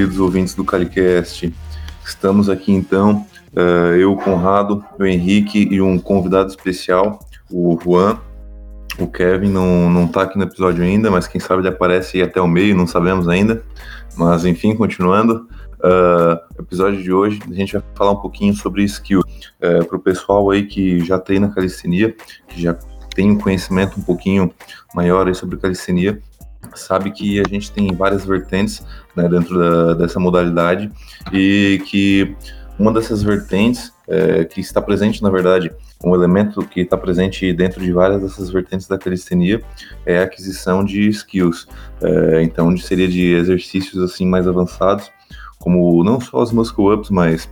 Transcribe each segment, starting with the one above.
queridos ouvintes do Calicast. Estamos aqui então, uh, eu, Conrado, o Henrique e um convidado especial, o Juan. O Kevin não, não tá aqui no episódio ainda, mas quem sabe ele aparece até o meio, não sabemos ainda. Mas enfim, continuando. Uh, episódio de hoje a gente vai falar um pouquinho sobre skill. Uh, Para o pessoal aí que já treina calistenia, que já tem um conhecimento um pouquinho maior aí sobre calistenia, sabe que a gente tem várias vertentes né, dentro da, dessa modalidade e que uma dessas vertentes é, que está presente, na verdade, um elemento que está presente dentro de várias dessas vertentes da calistenia é a aquisição de skills. É, então, seria de exercícios assim mais avançados, como não só os muscle ups, mas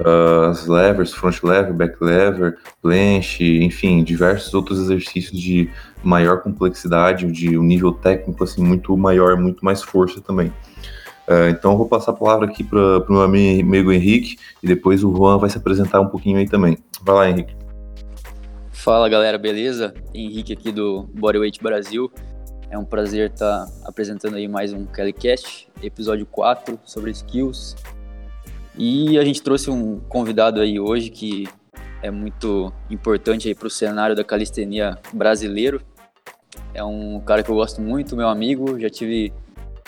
uh, as levers, front lever, back lever, planche, enfim, diversos outros exercícios de maior complexidade, de um nível técnico assim muito maior, muito mais força também. Uh, então eu vou passar a palavra aqui para o meu amigo Henrique e depois o Juan vai se apresentar um pouquinho aí também. Vai lá, Henrique. Fala galera, beleza? Henrique aqui do Bodyweight Brasil. É um prazer estar apresentando aí mais um Kellycast, episódio 4 sobre skills. E a gente trouxe um convidado aí hoje que é muito importante aí para o cenário da calistenia brasileiro. É um cara que eu gosto muito, meu amigo, já tive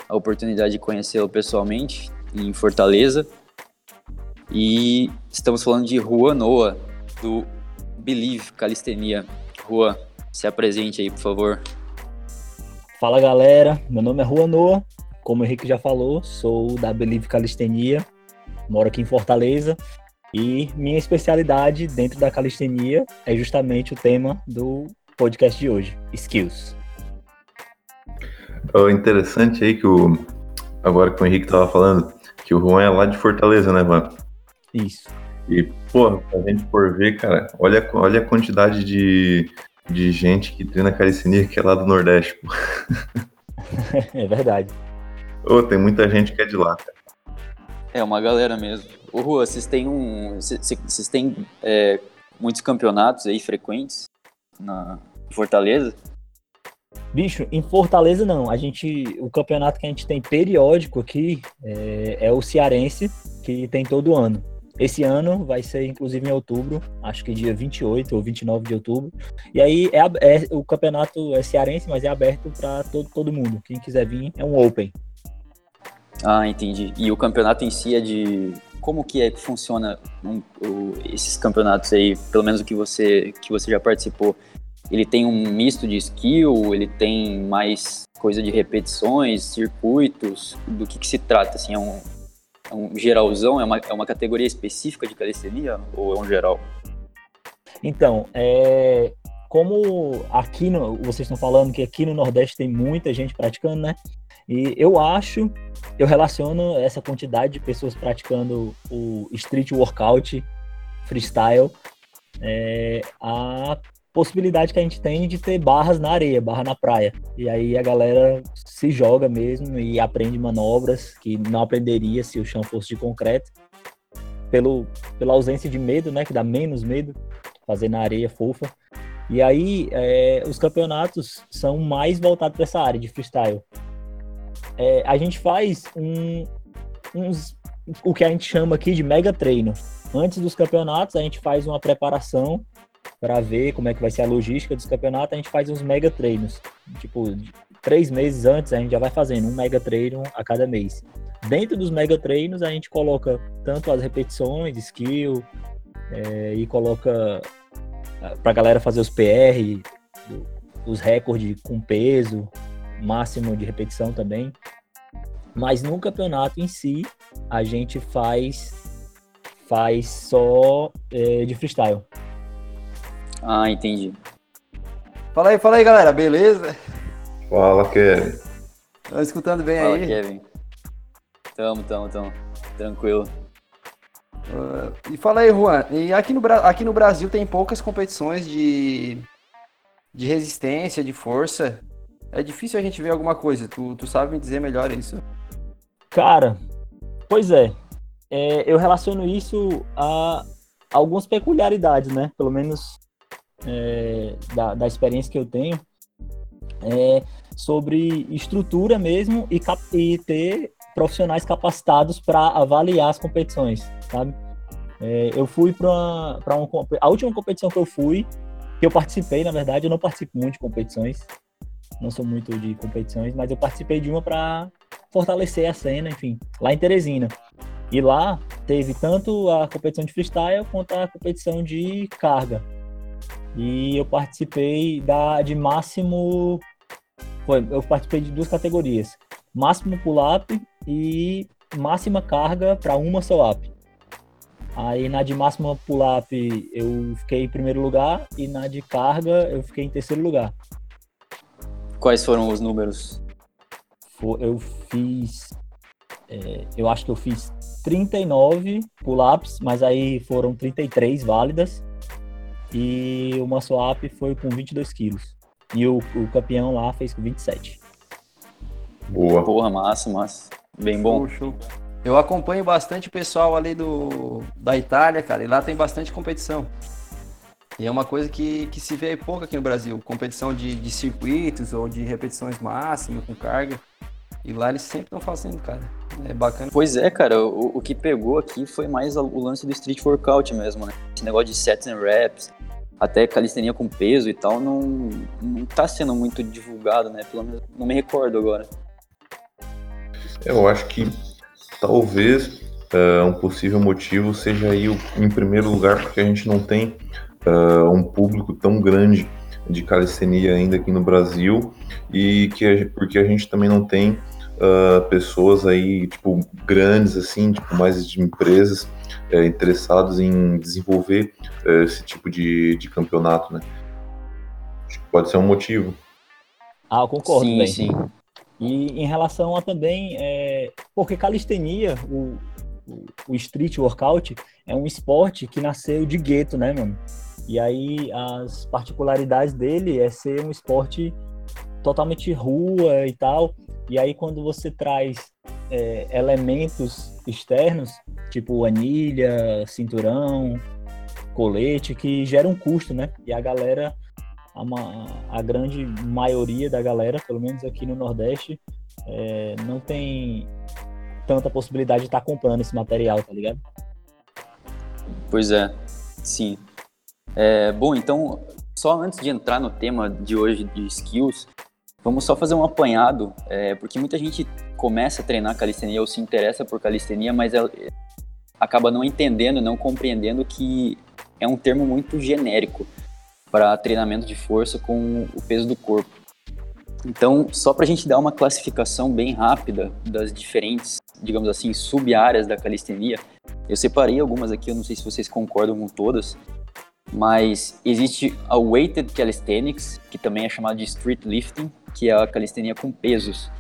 a oportunidade de conhecê-lo pessoalmente em Fortaleza. E estamos falando de Juan Noah, do Believe Calistenia. Juan, se apresente aí, por favor. Fala galera, meu nome é Juan Noah, como o Henrique já falou, sou da Believe Calistenia, moro aqui em Fortaleza e minha especialidade dentro da calistenia é justamente o tema do podcast de hoje, skills. Oh, interessante aí que o agora que o Henrique estava falando que o Juan é lá de Fortaleza, né, Juan? Isso. E, pô, a gente por ver, cara, olha, olha a quantidade de, de gente que treina calistenia que é lá do Nordeste, pô. é verdade. Ô, oh, tem muita gente que é de lá, cara. É, uma galera mesmo. Ô, Rua, vocês têm um. Vocês têm é, muitos campeonatos aí frequentes na Fortaleza? Bicho, em Fortaleza não. A gente, o campeonato que a gente tem periódico aqui é, é, o Cearense, que tem todo ano. Esse ano vai ser inclusive em outubro, acho que dia 28 ou 29 de outubro. E aí é, é o campeonato é cearense, mas é aberto para todo, todo mundo. Quem quiser vir é um Open. Ah, entendi. E o campeonato em si é de como que é que funciona um, o, esses campeonatos aí, pelo menos o que você que você já participou? Ele tem um misto de skill, ele tem mais coisa de repetições, circuitos, do que, que se trata? Assim, é um, é um geralzão, é uma, é uma categoria específica de calistenia ou é um geral? Então, é, como aqui no, vocês estão falando que aqui no Nordeste tem muita gente praticando, né? E eu acho, eu relaciono essa quantidade de pessoas praticando o street workout freestyle é, a possibilidade que a gente tem de ter barras na areia, barra na praia. E aí a galera se joga mesmo e aprende manobras que não aprenderia se o chão fosse de concreto. Pelo, pela ausência de medo, né? Que dá menos medo fazer na areia fofa. E aí é, os campeonatos são mais voltados para essa área de freestyle é, a gente faz um, uns, o que a gente chama aqui de mega treino. Antes dos campeonatos, a gente faz uma preparação para ver como é que vai ser a logística dos campeonatos. A gente faz uns mega treinos. Tipo, três meses antes, a gente já vai fazendo um mega treino a cada mês. Dentro dos mega treinos, a gente coloca tanto as repetições, skill, é, e coloca é, para a galera fazer os PR, os recordes com peso, máximo de repetição também. Mas no campeonato em si, a gente faz faz só é, de freestyle. Ah, entendi. Fala aí, fala aí, galera, beleza? Fala, Kevin. Tá escutando bem fala, aí? Kevin. Tamo, tamo, tamo. Tranquilo. Uh, e fala aí, Juan, e aqui no, aqui no Brasil tem poucas competições de, de resistência, de força é difícil a gente ver alguma coisa. Tu, tu sabe me dizer melhor isso? Cara, pois é. é eu relaciono isso a algumas peculiaridades, né? Pelo menos é, da, da experiência que eu tenho. É, sobre estrutura mesmo e, cap e ter profissionais capacitados para avaliar as competições, sabe? É, eu fui para uma, a última competição que eu fui, que eu participei, na verdade, eu não participo muito de competições, não sou muito de competições, mas eu participei de uma para fortalecer a cena, enfim, lá em Teresina. E lá teve tanto a competição de freestyle quanto a competição de carga. E eu participei da de máximo foi, eu participei de duas categorias: máximo pull-up e máxima carga para uma só up. Aí na de máxima pull-up eu fiquei em primeiro lugar e na de carga eu fiquei em terceiro lugar. Quais foram os números? Eu fiz. É, eu acho que eu fiz 39 pull-ups, mas aí foram 33 válidas. E o up foi com 22 quilos. E o, o campeão lá fez com 27. Boa. Porra, massa, massa. Bem bom. Show, show. Eu acompanho bastante o pessoal ali do, da Itália, cara, e lá tem bastante competição. E é uma coisa que, que se vê pouco aqui no Brasil, competição de, de circuitos ou de repetições máximas com carga. E lá eles sempre estão fazendo, cara. É bacana. Pois é, cara, o, o que pegou aqui foi mais o lance do street workout mesmo, né? Esse negócio de sets and reps, até calistenia com peso e tal, não, não tá sendo muito divulgado, né? Pelo menos não me recordo agora. Eu acho que talvez uh, um possível motivo seja aí, em primeiro lugar, porque a gente não tem uh, um público tão grande de calistenia ainda aqui no Brasil e que a, porque a gente também não tem uh, pessoas aí tipo grandes assim, tipo mais de empresas uh, interessados em desenvolver uh, esse tipo de, de campeonato, né? Acho que pode ser um motivo. Ah, eu concordo, sim, bem. sim. E em relação a também, é, porque calistenia, o, o street workout é um esporte que nasceu de gueto, né, mano? E aí as particularidades dele é ser um esporte totalmente rua e tal. E aí quando você traz é, elementos externos, tipo anilha, cinturão, colete, que geram um custo, né? E a galera, a, a grande maioria da galera, pelo menos aqui no Nordeste, é, não tem tanta possibilidade de estar tá comprando esse material, tá ligado? Pois é, sim. É, bom, então, só antes de entrar no tema de hoje de skills, vamos só fazer um apanhado, é, porque muita gente começa a treinar calistenia ou se interessa por calistenia, mas ela acaba não entendendo, não compreendendo que é um termo muito genérico para treinamento de força com o peso do corpo. Então, só para a gente dar uma classificação bem rápida das diferentes, digamos assim, sub-áreas da calistenia, eu separei algumas aqui, eu não sei se vocês concordam com todas, mas existe a weighted calisthenics, que também é chamada de street lifting, que é a calistenia com pesos.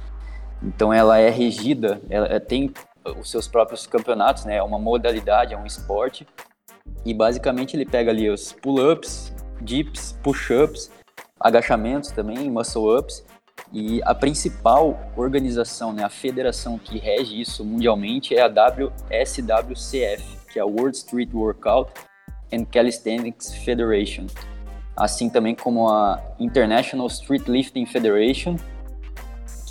Então ela é regida, ela tem os seus próprios campeonatos, né? É uma modalidade, é um esporte. E basicamente ele pega ali os pull-ups, dips, push-ups, agachamentos também, muscle-ups. E a principal organização, né, a federação que rege isso mundialmente é a WSWCF, que é a World Street Workout and Calisthenics Federation, assim também como a International Street Lifting Federation,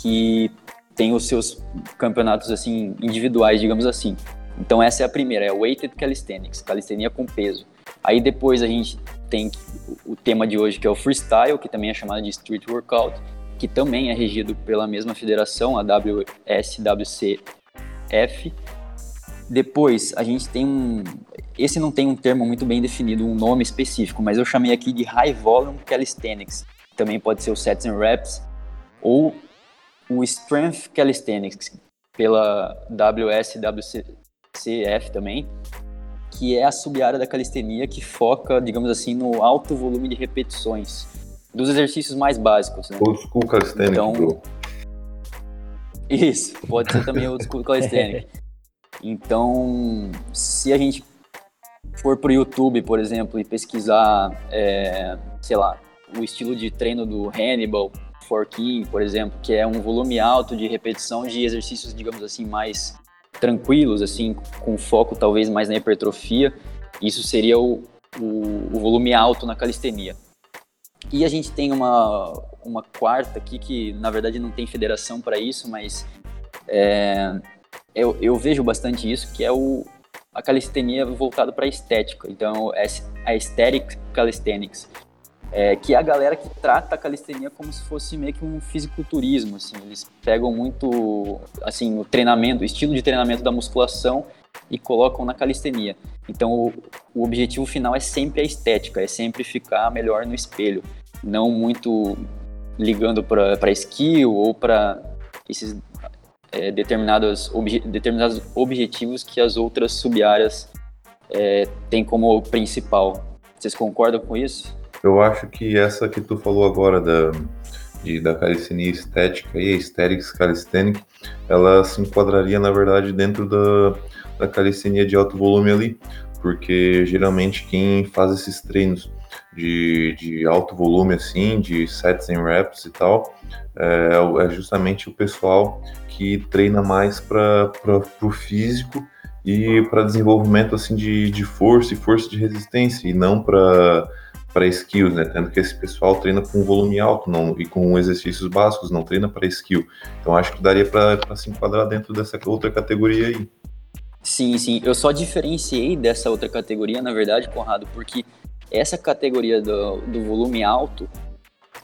que tem os seus campeonatos assim individuais, digamos assim. Então essa é a primeira, é Weighted Calisthenics, calistenia com peso. Aí depois a gente tem o tema de hoje que é o freestyle, que também é chamado de street workout, que também é regido pela mesma federação, a WSWCF. Depois a gente tem um, esse não tem um termo muito bem definido, um nome específico, mas eu chamei aqui de High Volume Calisthenics. Também pode ser o Sets and Reps ou o Strength Calisthenics, pela WSWCF também, que é a sub-área da calistenia que foca, digamos assim, no alto volume de repetições dos exercícios mais básicos. Né? Old School Calisthenics, então, bro. Isso, pode ser também Old School Calisthenics. Então, se a gente for para o YouTube, por exemplo, e pesquisar, é, sei lá, o estilo de treino do Hannibal, Forkin, por exemplo, que é um volume alto de repetição de exercícios, digamos assim, mais tranquilos, assim, com foco talvez mais na hipertrofia, isso seria o, o, o volume alto na calistenia. E a gente tem uma, uma quarta aqui que, na verdade, não tem federação para isso, mas é, eu, eu vejo bastante isso, que é o, a calistenia voltada para estética. Então, é a aesthetic calisthenics, é, que é a galera que trata a calistenia como se fosse meio que um fisiculturismo, assim. Eles pegam muito, assim, o treinamento, o estilo de treinamento da musculação e colocam na calistenia. Então, o, o objetivo final é sempre a estética, é sempre ficar melhor no espelho, não muito ligando para skill ou para esses é, determinados, obje, determinados objetivos que as outras sub-áreas é, têm como principal. Vocês concordam com isso? Eu acho que essa que tu falou agora da, de, da calistenia estética e aesthetics calisthenic, ela se enquadraria, na verdade, dentro da, da calistenia de alto volume ali, porque geralmente quem faz esses treinos de, de alto volume, assim, de sets and reps e tal, é, é justamente o pessoal que treina mais para o físico e para desenvolvimento assim de, de força e força de resistência e não para para skills, né? Tendo que esse pessoal treina com volume alto não, e com exercícios básicos, não treina para skill. Então acho que daria para se enquadrar dentro dessa outra categoria aí. Sim, sim. Eu só diferenciei dessa outra categoria, na verdade, Conrado, porque essa categoria do, do volume alto,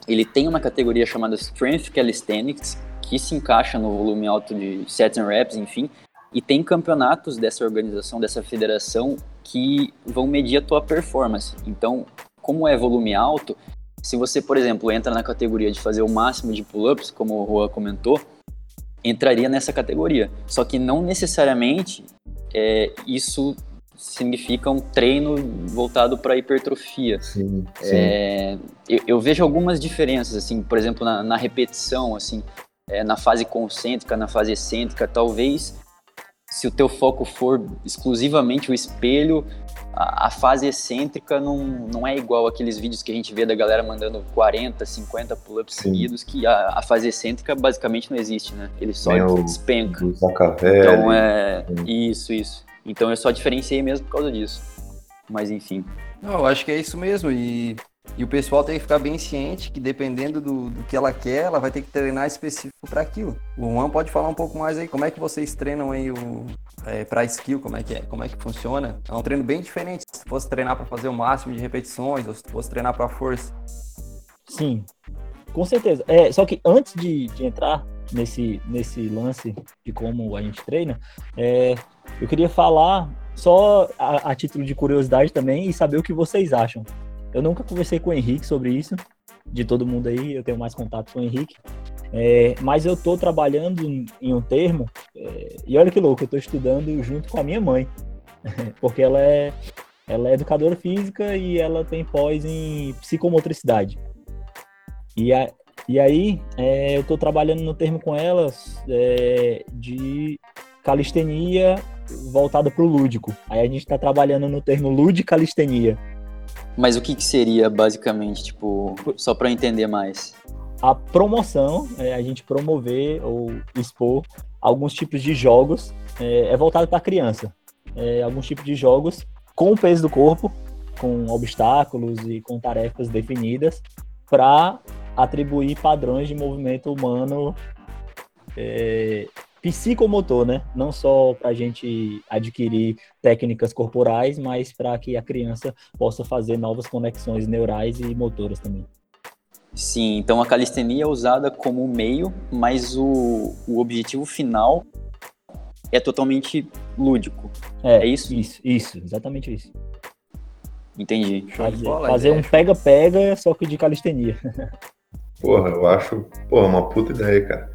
ele tem uma categoria chamada Strength Calisthenics, que se encaixa no volume alto de sets and reps, enfim, e tem campeonatos dessa organização, dessa federação, que vão medir a tua performance. Então, como é volume alto, se você, por exemplo, entra na categoria de fazer o máximo de pull-ups, como o Juan comentou, entraria nessa categoria. Só que não necessariamente é, isso significa um treino voltado para hipertrofia. Sim, sim. É, eu, eu, vejo algumas diferenças, assim, por exemplo, na, na repetição, assim, é, na fase concêntrica, na fase excêntrica, talvez se o teu foco for exclusivamente o espelho, a, a, fase excêntrica não, não é igual aqueles vídeos que a gente vê da galera mandando 40, 50 pull-ups seguidos, que a, a, fase excêntrica basicamente não existe, né? Ele só despenca. Então é. Isso, isso. Então eu só diferenciei mesmo por causa disso. Mas enfim. Não, eu acho que é isso mesmo. E e o pessoal tem que ficar bem ciente que dependendo do, do que ela quer, ela vai ter que treinar específico para aquilo. O Juan pode falar um pouco mais aí, como é que vocês treinam aí o é, para skill, como é que é, como é que funciona? É um treino bem diferente. Se fosse treinar para fazer o máximo de repetições, ou se fosse treinar para força. Sim, com certeza. É, só que antes de, de entrar nesse, nesse lance de como a gente treina, é, eu queria falar só a, a título de curiosidade também e saber o que vocês acham. Eu nunca conversei com o Henrique sobre isso, de todo mundo aí, eu tenho mais contato com o Henrique. É, mas eu estou trabalhando em, um termo, é, e olha que louco, eu estou estudando junto com a minha mãe, porque ela é, ela é educadora física e ela tem pós em psicomotricidade. E, a, e aí é, eu estou trabalhando no termo com elas é, de calistenia voltada para o lúdico. Aí a gente está trabalhando no termo ludicalistenia. Mas o que, que seria basicamente, tipo, só para entender mais? A promoção é a gente promover ou expor alguns tipos de jogos, é, é voltado para criança. É, alguns tipos de jogos com o peso do corpo, com obstáculos e com tarefas definidas, para atribuir padrões de movimento humano é, psicomotor, né? Não só para a gente adquirir técnicas corporais, mas para que a criança possa fazer novas conexões neurais e motoras também. Sim, então a calistenia é usada como meio, mas o, o objetivo final é totalmente lúdico. É, é isso? Isso, isso, exatamente isso. Entendi. Fazer, fazer um pega-pega, só que de calistenia. Porra, eu acho, porra, uma puta ideia, cara.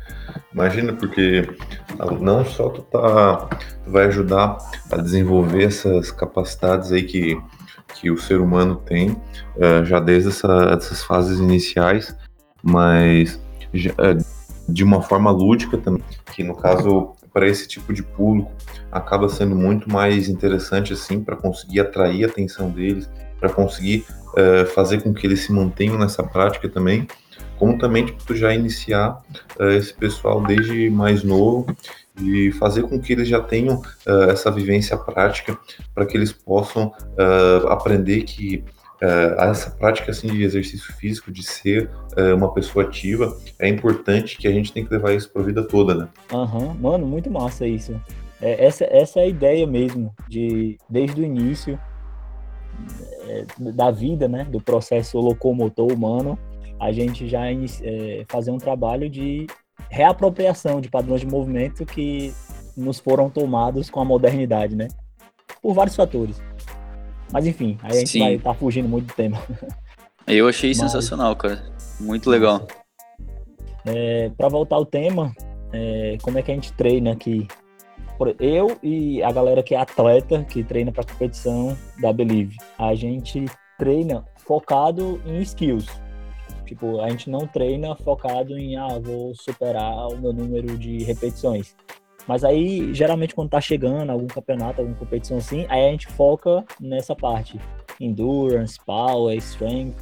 Imagina, porque não só tu tá, tu vai ajudar a desenvolver essas capacidades aí que, que o ser humano tem, uh, já desde essa, essas fases iniciais, mas já, uh, de uma forma lúdica também, que no caso para esse tipo de público acaba sendo muito mais interessante assim para conseguir atrair a atenção deles, para conseguir uh, fazer com que eles se mantenham nessa prática também como também tipo, tu já iniciar uh, esse pessoal desde mais novo e fazer com que eles já tenham uh, essa vivência prática para que eles possam uh, aprender que essa prática assim de exercício físico, de ser uma pessoa ativa, é importante que a gente tem que levar isso para a vida toda, né? Uhum. mano, muito massa isso. é, essa, essa é a ideia mesmo, de desde o início é, da vida, né, do processo locomotor humano, a gente já é, fazer um trabalho de reapropriação de padrões de movimento que nos foram tomados com a modernidade, né? Por vários fatores. Mas enfim, aí a gente Sim. vai estar tá fugindo muito do tema. Eu achei Mas... sensacional, cara. Muito legal. É, para voltar ao tema, é, como é que a gente treina aqui? Eu e a galera que é atleta, que treina para competição da Believe, a gente treina focado em skills. Tipo, a gente não treina focado em, ah, vou superar o meu número de repetições. Mas aí, geralmente, quando tá chegando algum campeonato, alguma competição assim, aí a gente foca nessa parte. Endurance, power, strength.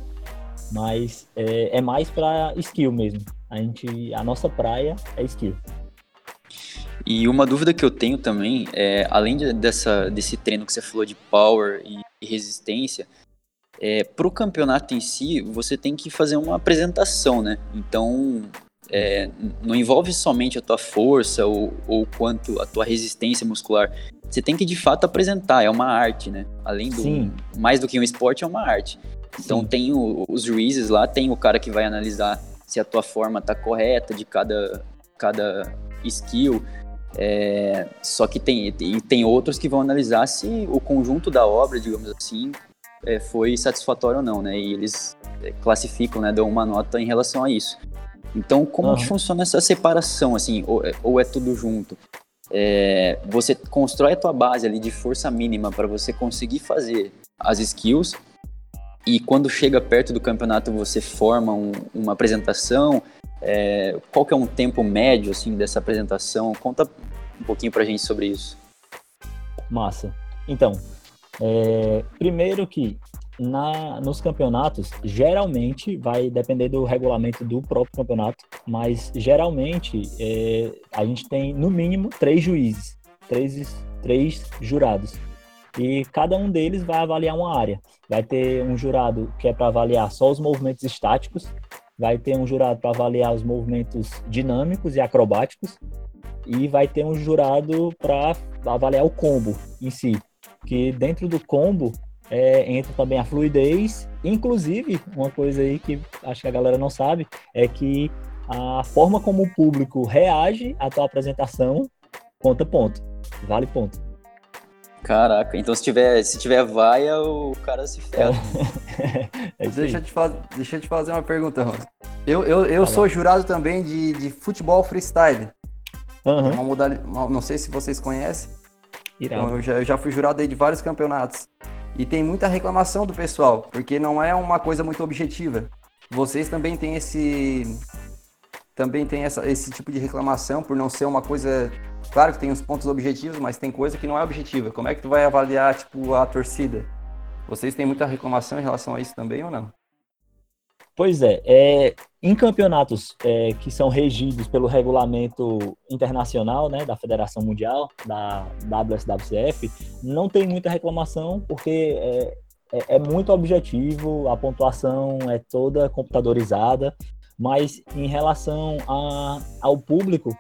Mas é, é mais para skill mesmo. A gente, a nossa praia é skill. E uma dúvida que eu tenho também é, além de, dessa, desse treino que você falou de power e, e resistência, é, para o campeonato em si, você tem que fazer uma apresentação, né? Então, é, não envolve somente a tua força ou, ou quanto a tua resistência muscular. Você tem que de fato apresentar, é uma arte, né? Além do Sim. mais do que um esporte, é uma arte. Então Sim. tem o, os juízes lá, tem o cara que vai analisar se a tua forma tá correta de cada, cada skill. É, só que tem, tem, tem outros que vão analisar se o conjunto da obra, digamos assim, é, foi satisfatório ou não, né? E eles é, classificam, né? Dão uma nota em relação a isso. Então, como uhum. que funciona essa separação, assim, ou, é, ou é tudo junto? É, você constrói a tua base ali de força mínima para você conseguir fazer as skills e quando chega perto do campeonato você forma um, uma apresentação. É, qual que é um tempo médio assim dessa apresentação? Conta um pouquinho para a gente sobre isso. Massa. Então, é, primeiro que na, nos campeonatos, geralmente vai depender do regulamento do próprio campeonato, mas geralmente é, a gente tem no mínimo três juízes, três, três jurados e cada um deles vai avaliar uma área. Vai ter um jurado que é para avaliar só os movimentos estáticos, vai ter um jurado para avaliar os movimentos dinâmicos e acrobáticos, e vai ter um jurado para avaliar o combo em si. Que dentro do combo é, entra também a fluidez, inclusive uma coisa aí que acho que a galera não sabe é que a forma como o público reage à tua apresentação conta ponto, vale ponto. Caraca, então se tiver, se tiver vaia, o cara se ferra. É deixa, eu te fazer, deixa eu te fazer uma pergunta, Ron. Eu, eu, eu sou jurado também de, de futebol freestyle. Uhum. Uma modalidade, não sei se vocês conhecem. Então, eu, já, eu já fui jurado aí de vários campeonatos. E tem muita reclamação do pessoal, porque não é uma coisa muito objetiva. Vocês também têm esse também tem essa, esse tipo de reclamação por não ser uma coisa Claro que tem os pontos objetivos, mas tem coisa que não é objetiva. Como é que tu vai avaliar, tipo, a torcida? Vocês têm muita reclamação em relação a isso também ou não? Pois é, é em campeonatos é, que são regidos pelo regulamento internacional, né, da Federação Mundial, da WSWCF, não tem muita reclamação porque é, é, é muito objetivo, a pontuação é toda computadorizada, mas em relação a, ao público,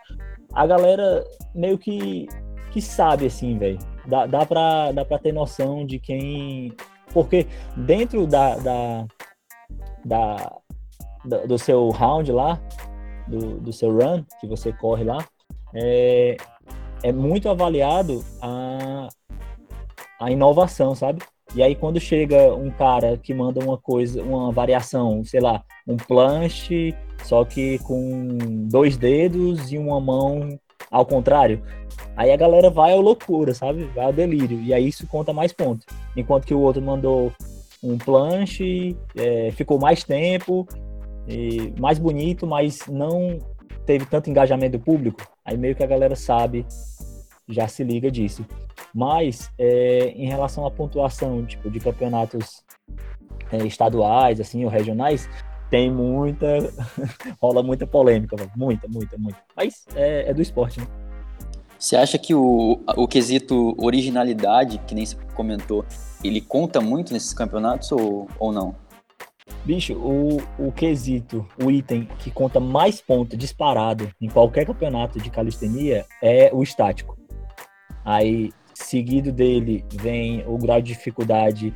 a galera meio que, que sabe, assim, velho. Dá, dá, dá pra ter noção de quem. Porque dentro da, da, da, do seu round lá, do, do seu run, que você corre lá, é, é muito avaliado a, a inovação, sabe? E aí quando chega um cara que manda uma coisa, uma variação, sei lá, um planche só que com dois dedos e uma mão ao contrário. Aí a galera vai à loucura, sabe? Vai ao delírio. E aí isso conta mais pontos. Enquanto que o outro mandou um planche, é, ficou mais tempo, mais bonito, mas não teve tanto engajamento do público. Aí meio que a galera sabe, já se liga disso. Mas é, em relação à pontuação tipo, de campeonatos é, estaduais, assim, ou regionais, tem muita. rola muita polêmica, muita, muita, muita. Mas é, é, do esporte, né? Você acha que o, o quesito originalidade, que nem você comentou, ele conta muito nesses campeonatos ou, ou não? Bicho, o, o quesito, o item que conta mais pontos disparado em qualquer campeonato de calistenia é o estático. Aí, seguido dele, vem o grau de dificuldade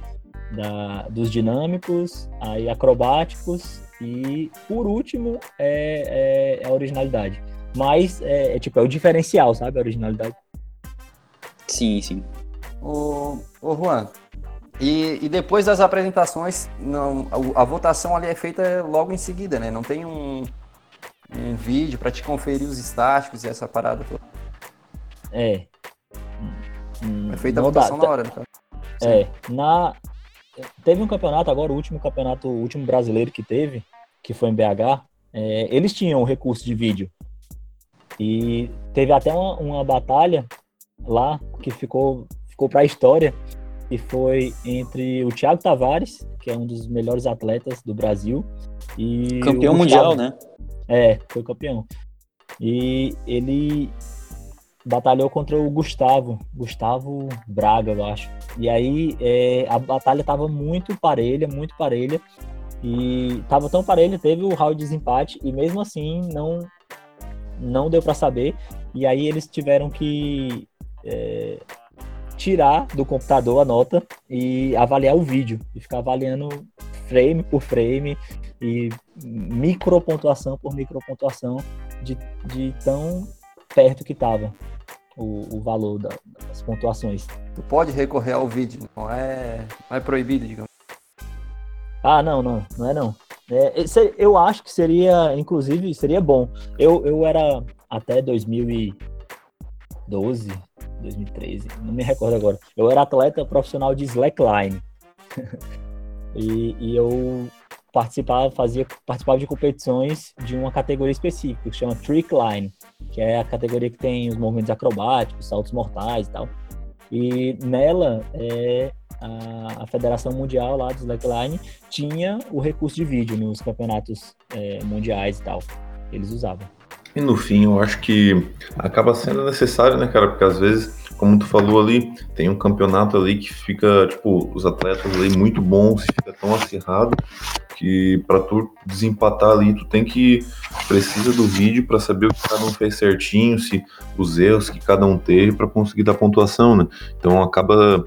da, dos dinâmicos, aí acrobáticos e, por último, é, é, é a originalidade. Mas, é, é, tipo, é o diferencial, sabe? A originalidade. Sim, sim. Ô, ô Juan, e, e, depois das apresentações, não, a, a, votação ali é feita logo em seguida, né? Não tem um, um vídeo para te conferir os estáticos e essa parada toda. É. É feita a votação dá, na hora, então. É, na, teve um campeonato agora, o último campeonato, o último brasileiro que teve, que foi em BH, é, eles tinham o recurso de vídeo. E teve até uma, uma batalha lá que ficou, ficou para a história, que foi entre o Thiago Tavares, que é um dos melhores atletas do Brasil, e campeão mundial, né? É, foi campeão. E ele batalhou contra o Gustavo, Gustavo Braga, eu acho. E aí é, a batalha tava muito parelha, muito parelha. E tava tão parelha, teve o round de desempate e mesmo assim não não deu para saber. E aí eles tiveram que é, tirar do computador a nota e avaliar o vídeo e ficar avaliando frame por frame e micropontuação por micropontuação de, de tão perto que estava o, o valor da, das pontuações. Tu pode recorrer ao vídeo, não é, não é proibido, digamos. Ah, não, não, não é não. É, eu acho que seria, inclusive, seria bom. Eu, eu era até 2012, 2013, não me recordo agora. Eu era atleta profissional de slackline. e, e eu participava, fazia, participava de competições de uma categoria específica, que chama Trick Line, que é a categoria que tem os movimentos acrobáticos, saltos mortais e tal. E nela, é, a, a, Federação Mundial lá do Slackline tinha o recurso de vídeo nos campeonatos é, mundiais e tal. Eles usavam. E no fim, eu acho que acaba sendo necessário, né, cara? Porque às vezes, como tu falou ali, tem um campeonato ali que fica, tipo, os atletas ali muito bons, fica tão acirrado que para tu desempatar ali, tu tem que precisa do vídeo para saber o que cada um fez certinho, se os erros que cada um teve para conseguir dar pontuação, né? Então acaba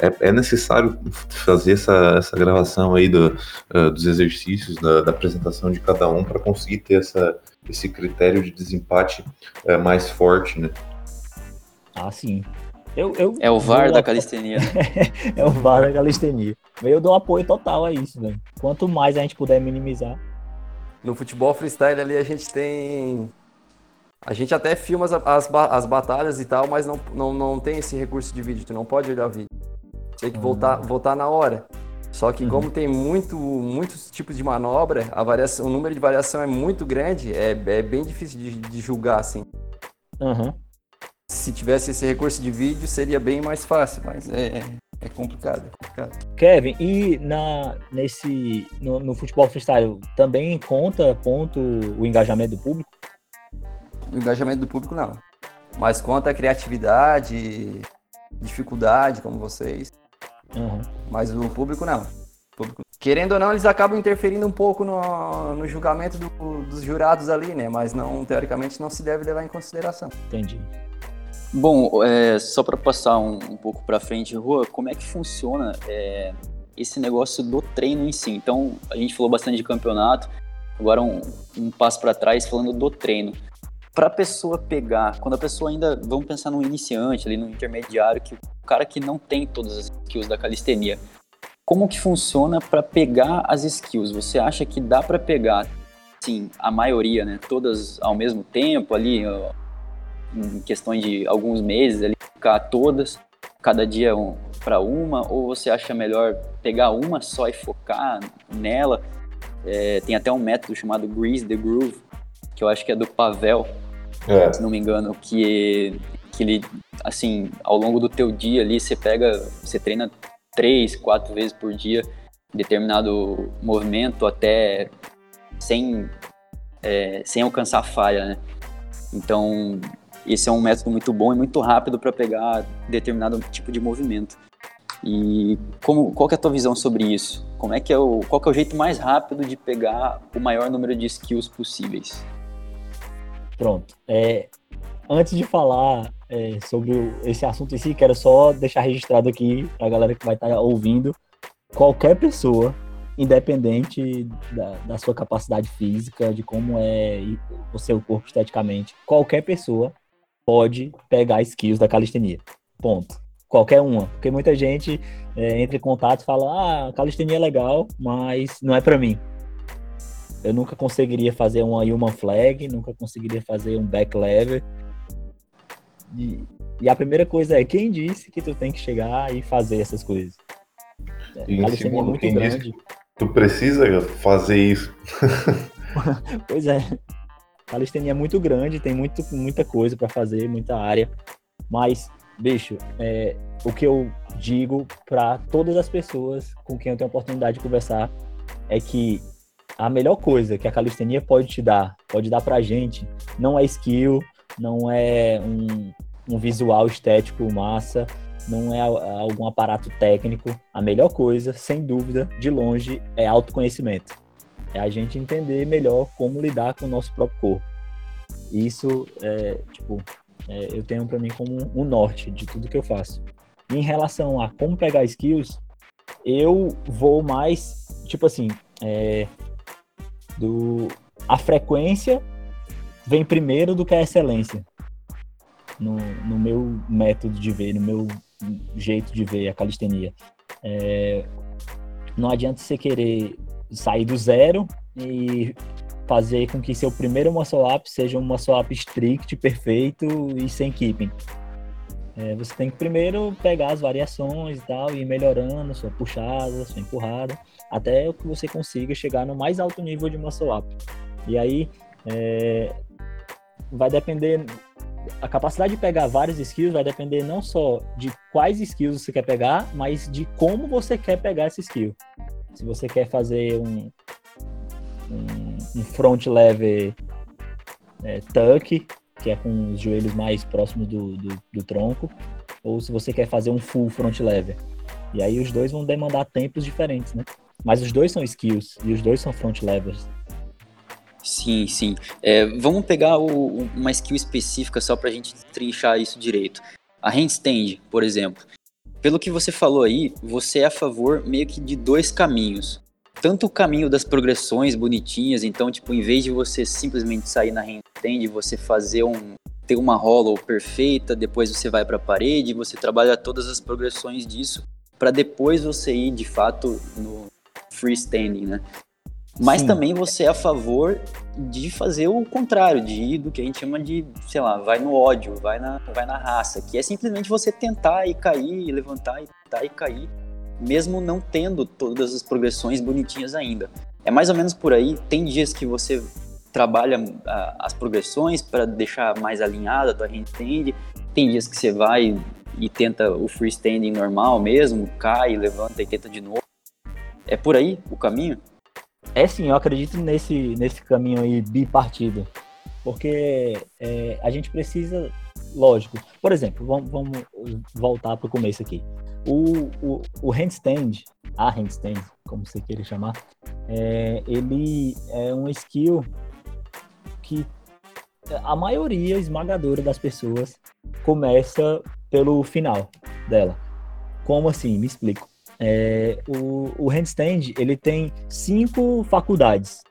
é, é necessário fazer essa, essa gravação aí do, uh, dos exercícios, da, da, apresentação de cada um para conseguir ter essa, esse critério de desempate uh, mais forte, né? Ah, sim. Eu, eu é o VAR da calistenia. é o VAR da calistenia. Eu dou apoio total a isso, velho. Quanto mais a gente puder minimizar. No futebol freestyle ali a gente tem. A gente até filma as, as, as batalhas e tal, mas não, não, não tem esse recurso de vídeo. Tu não pode olhar o vídeo. Tem que voltar, uhum. voltar na hora. Só que como uhum. tem muito, muitos tipos de manobra, a variação, o número de variação é muito grande, é, é bem difícil de, de julgar, assim. Uhum. Se tivesse esse recurso de vídeo, seria bem mais fácil, mas é, é complicado, é complicado. Kevin, e na, nesse, no, no, futebol freestyle, também conta ponto o engajamento do público? O engajamento do público, não. Mas conta a criatividade, dificuldade, como vocês. Uhum. Mas o público não. O público, querendo ou não, eles acabam interferindo um pouco no, no julgamento do, dos jurados ali, né? Mas não, teoricamente, não se deve levar em consideração. Entendi. Bom, é, só para passar um, um pouco para frente, Rua, como é que funciona é, esse negócio do treino em si? Então, a gente falou bastante de campeonato, agora um, um passo para trás falando do treino para a pessoa pegar, quando a pessoa ainda, vamos pensar no iniciante, ali no intermediário, que o cara que não tem todas as skills da calistenia, como que funciona para pegar as skills? Você acha que dá para pegar, sim, a maioria, né, todas ao mesmo tempo ali, em questões de alguns meses ali, ficar todas, cada dia um, para uma, ou você acha melhor pegar uma só e focar nela? É, tem até um método chamado Grease the Groove, que eu acho que é do Pavel, é. se não me engano, que, que ele, assim, ao longo do teu dia ali, você pega, você treina três, quatro vezes por dia determinado movimento até sem, é, sem alcançar falha, né? Então, esse é um método muito bom e muito rápido para pegar determinado tipo de movimento. E como, qual é a tua visão sobre isso? Como é que é o, qual é o jeito mais rápido de pegar o maior número de skills possíveis? Pronto. É, antes de falar é, sobre esse assunto em si, quero só deixar registrado aqui para a galera que vai estar tá ouvindo. Qualquer pessoa, independente da, da, sua capacidade física, de como é o seu corpo esteticamente, qualquer pessoa pode pegar skills da calistenia. Ponto. Qualquer uma. Porque muita gente é, entra em contato e fala: ah, calistenia é legal, mas não é para mim. Eu nunca conseguiria fazer uma human flag, nunca conseguiria fazer um back lever. E, e, a primeira coisa é quem disse que tu tem que chegar e fazer essas coisas. E a segundo, é muito grande. Tu precisa fazer isso. pois é. A calistenia é muito grande, tem muito, muita coisa para fazer, muita área. Mas, bicho, é, o que eu digo para todas as pessoas com quem eu tenho a oportunidade de conversar é que a melhor coisa que a calistenia pode te dar, pode dar pra gente, não é skill, não é um, um visual estético massa, não é algum aparato técnico. A melhor coisa, sem dúvida, de longe, é autoconhecimento. É a gente entender melhor como lidar com o nosso próprio corpo. Isso, é, tipo, é, eu tenho para mim como um norte de tudo que eu faço. Em relação a como pegar skills, eu vou mais, tipo assim, é, do, a frequência vem primeiro do que a excelência. No, no meu método de ver, no meu jeito de ver a calistenia. É, não adianta você querer sair do zero e fazer com que seu primeiro muscle up seja um muscle up strict, perfeito e sem keeping. É, você tem que primeiro pegar as variações e tal, e ir melhorando sua puxada, sua empurrada, até que você consiga chegar no mais alto nível de muscle up. E aí, é, vai depender a capacidade de pegar vários skills vai depender não só de quais skills você quer pegar, mas de como você quer pegar esse skill. Se você quer fazer um, um, um front lever é, tuck, que é com os joelhos mais próximos do, do, do, tronco, ou se você quer fazer um full front lever. E aí os dois vão demandar tempos diferentes, né? Mas os dois são skills e os dois são front levers. Sim, sim. É, vamos pegar o, uma skill específica só para a gente trinchar isso direito. A handstand, por exemplo. Pelo que você falou aí, você é a favor meio que de dois caminhos. Tanto o caminho das progressões bonitinhas, então, tipo, em vez de você simplesmente sair na handstand, você fazer um ter uma hollow perfeita, depois você vai para a parede, você trabalha todas as progressões disso para depois você ir de fato no freestanding, né? Mas Sim. também você é a favor de fazer o contrário, de ir do que a gente chama de, sei lá, vai no ódio, vai na, vai na raça, que é simplesmente você tentar e cair, levantar e tentar e cair, mesmo não tendo todas as progressões bonitinhas ainda. É mais ou menos por aí. Tem dias que você trabalha uh, as progressões para deixar mais alinhada a tua handstand, tem dias que você vai e tenta o freestanding normal mesmo, cai, levanta e tenta de novo. É por aí o caminho? É sim, eu acredito nesse, nesse caminho aí bipartido. Porque é, a gente precisa, lógico. Por exemplo, vamos, vamos voltar para o começo aqui. O, o, o, handstand, a handstand, como você queira chamar, é, ele é um skill que a maioria esmagadora das pessoas começa pelo final dela. Como assim? Me explico. É, o, o handstand ele tem cinco faculdades,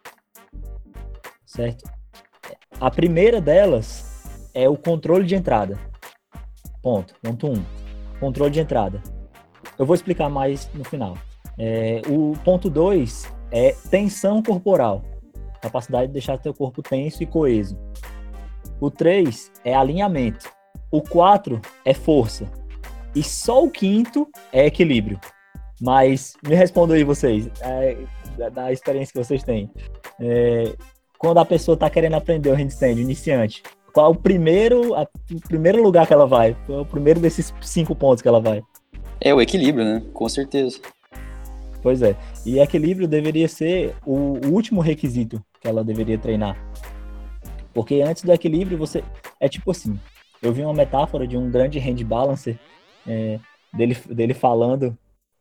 certo? A primeira delas é o controle de entrada. Ponto. Ponto um. Controle de entrada. Eu vou explicar mais no final. É, o ponto dois é tensão corporal. Capacidade de deixar seu corpo tenso e coeso. O três é alinhamento. O quatro é força. E só o quinto é equilíbrio. Mas me respondam aí vocês, é, da, da, experiência que vocês têm. É, quando a pessoa está querendo aprender o handstand, iniciante, qual é o primeiro, a, o primeiro lugar que ela vai? Qual é o primeiro desses cinco pontos que ela vai? É o equilíbrio, né? Com certeza. Pois é. E equilíbrio deveria ser o, o último requisito que ela deveria treinar. Porque antes do equilíbrio, você. É tipo assim. Eu vi uma metáfora de um grande hand balancer é, dele, dele falando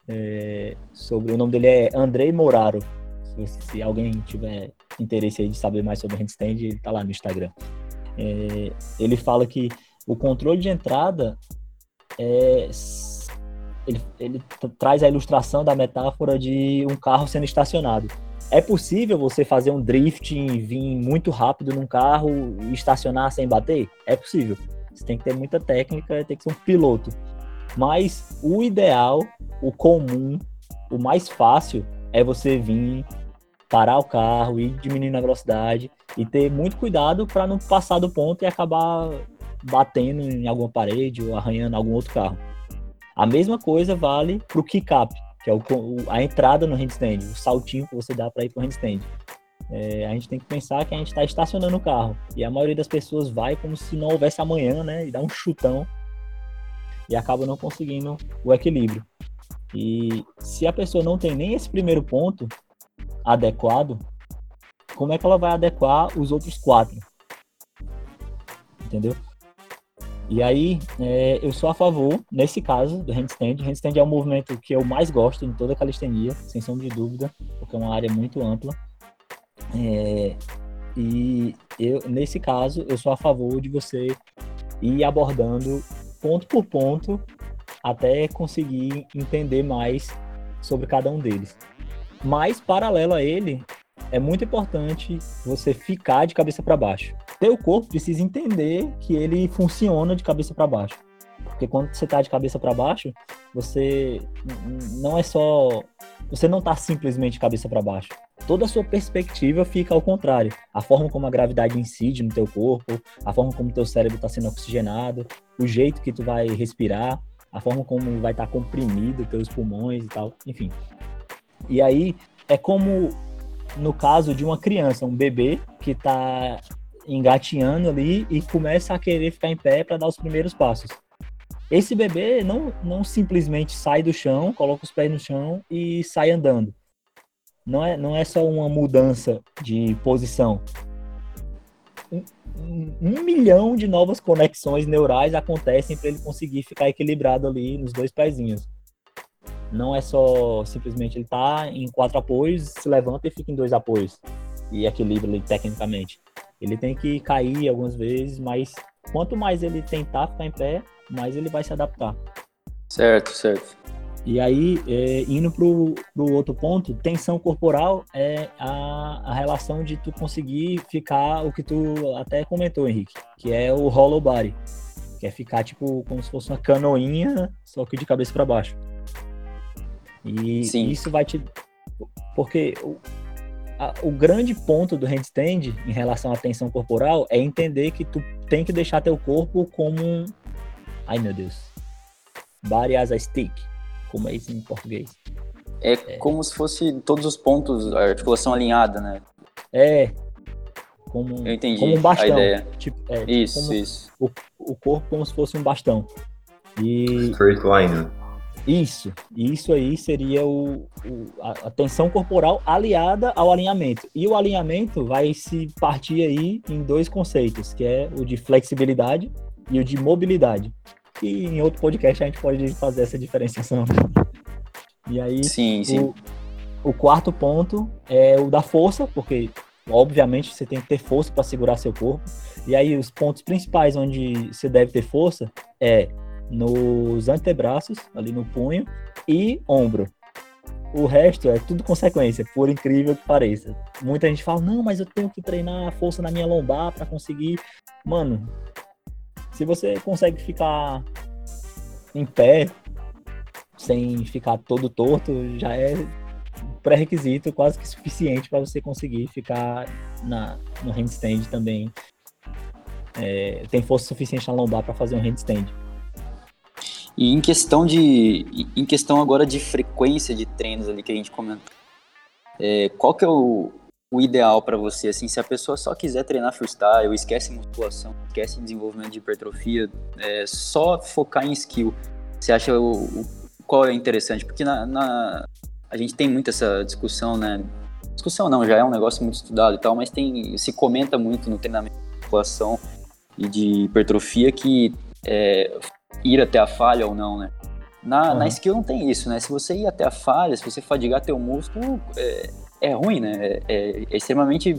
é, sobre o nome dele é Andrei Moraro. Se, se, alguém tiver interesse de saber mais sobre handstand, ele tá lá no Instagram. É, ele fala que O controle de entrada é, ele, ele traz a ilustração da metáfora de um carro sendo estacionado. É possível você fazer um drift e vir muito rápido num carro e estacionar sem bater? É possível. Você tem que ter muita técnica, tem que ser um piloto. Mas o ideal, o comum, o mais fácil é você vir parar o carro e diminuindo a velocidade e ter muito cuidado para não passar do ponto e acabar batendo em alguma parede ou arranhando algum outro carro. A mesma coisa vale para o kick-up, que é o, a entrada no handstand, o saltinho que você dá para ir para o handstand. É, a gente tem que pensar que a gente está estacionando o carro e a maioria das pessoas vai como se não houvesse amanhã, né? E dá um chutão e acaba não conseguindo o equilíbrio. E se a pessoa não tem nem esse primeiro ponto adequado, como é que ela vai adequar os outros quatro? Entendeu? E aí, é, eu sou a favor, nesse caso, do handstand. Handstand é o movimento que eu mais gosto em toda a calistenia, sem sombra de dúvida, porque é uma área muito ampla. É, e eu, nesse caso, eu sou a favor de você ir abordando ponto por ponto até conseguir entender mais sobre cada um deles. Mas, paralelo a ele, é muito importante você ficar de cabeça para baixo. Teu corpo precisa entender que ele funciona de cabeça para baixo. Porque quando você está de cabeça para baixo, você não é só. Você não está simplesmente de cabeça para baixo. Toda a sua perspectiva fica ao contrário. A forma como a gravidade incide no teu corpo, a forma como teu cérebro está sendo oxigenado, o jeito que tu vai respirar, a forma como vai estar tá comprimido teus pulmões e tal, enfim. E aí é como no caso de uma criança, um bebê que está engatinhando ali e começa a querer ficar em pé para dar os primeiros passos. Esse bebê não, não simplesmente sai do chão, coloca os pés no chão e sai andando. Não é, não é só uma mudança de posição. Um, milhão de novas conexões neurais acontecem para ele conseguir ficar equilibrado ali nos dois pezinhos. Não é só simplesmente ele tá em quatro apoios, se levanta e fica em dois apoios e equilibra tecnicamente. Ele tem que cair algumas vezes, mas quanto mais ele tentar ficar em pé, mais ele vai se adaptar. Certo, certo. E aí, é, indo pro, pro outro ponto, tensão corporal é a, a relação de tu conseguir ficar o que tu até comentou, Henrique, que é o hollow body, que é ficar tipo como se fosse uma canoinha, só que de cabeça para baixo. E Sim. isso vai te. Porque o, a, o grande ponto do handstand em relação à tensão corporal é entender que tu tem que deixar teu corpo como um. Ai meu Deus. Body as a stick. Como é isso em português? É, é, como se fosse todos os pontos, a articulação alinhada, né? É. Como, Eu entendi como um bastão. a ideia. Tipo, é, tipo isso, isso. O, o corpo como se fosse um bastão. E... Straight line, né? Isso, isso aí seria o, o, a, tensão corporal aliada ao alinhamento. E o alinhamento vai se partir aí em dois conceitos, que é o de flexibilidade e o de mobilidade. E em outro podcast a gente pode fazer essa diferenciação. E aí, sim, sim. O, o quarto ponto é o da força, porque obviamente você tem que ter força para segurar seu corpo. E aí os pontos principais onde você deve ter força é nos antebraços, ali no punho, e ombro. O resto é tudo consequência, por incrível que pareça. Muita gente fala: não, mas eu tenho que treinar a força na minha lombar para conseguir. Mano, se você consegue ficar em pé, sem ficar todo torto, já é pré-requisito quase que suficiente para você conseguir ficar na, no handstand também. É, tem força suficiente na lombar para fazer um handstand. E em questão de, em questão agora de frequência de treinos ali que a gente comentou, é, qual que é o, o ideal para você? Assim, se a pessoa só quiser treinar freestyle, esquece musculação, esquece desenvolvimento de hipertrofia, é, só focar em skill, você acha o, o qual é interessante? Porque na, na, a gente tem muito essa discussão, né? Discussão não, já é um negócio muito estudado e tal, mas tem se comenta muito no treinamento de musculação e de hipertrofia que é, ir até a falha ou não, né? Na, uhum. na skill não tem isso, né? Se você ir até a falha, se você fadigar teu músculo, é, é ruim, né? É, é, extremamente,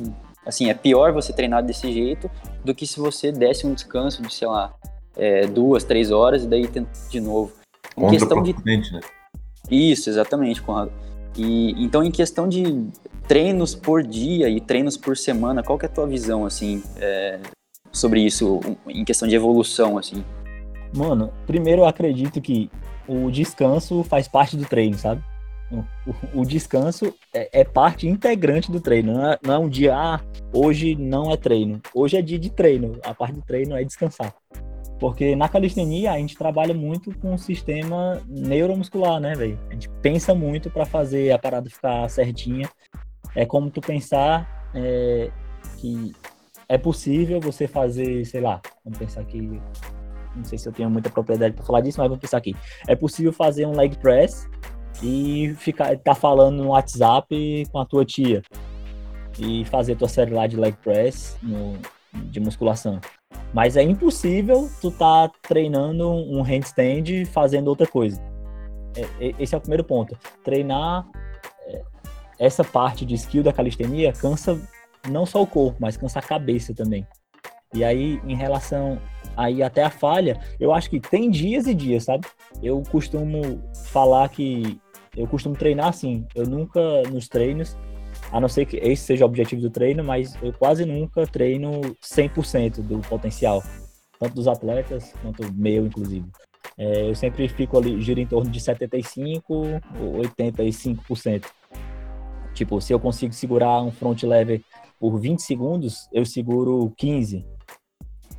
assim, é pior você treinar desse jeito do que se você desse um descanso de, sei lá, é, duas, três horas e daí tenta de novo. Em questão de né? Isso, exatamente, Conrado. E então em questão de treinos por dia e treinos por semana, qual que é a tua visão assim é, sobre isso em questão de evolução assim? Mano, primeiro eu acredito que o descanso faz parte do treino, sabe? O, o descanso é, é, parte integrante do treino. Não é, não é um dia, ah, hoje não é treino. Hoje é dia de treino. A parte do treino é descansar. Porque na calistenia a gente trabalha muito com o sistema neuromuscular, né, velho? A gente pensa muito para fazer a parada ficar certinha. É como tu pensar é, que é possível você fazer, sei lá, vamos pensar aqui, não sei se eu tenho muita propriedade para falar disso, mas vamos pensar aqui. É possível fazer um leg press e ficar tá falando no WhatsApp com a tua tia e fazer tua série lá de leg press no, de musculação. Mas é impossível tu tá treinando um handstand fazendo outra coisa. É, é, esse é o primeiro ponto. Treinar é, essa parte de skill da calistenia cansa não só o corpo, mas cansa a cabeça também. E aí, em relação aí até a falha, eu acho que tem dias e dias, sabe? Eu costumo falar que eu costumo treinar assim. Eu nunca nos treinos, a não ser que esse seja o objetivo do treino, mas eu quase nunca treino 100% do potencial, tanto dos atletas quanto meu, inclusive. É, eu sempre fico ali, giro em torno de 75% ou 85%. Tipo, se eu consigo segurar um front lever por 20 segundos, eu seguro 15,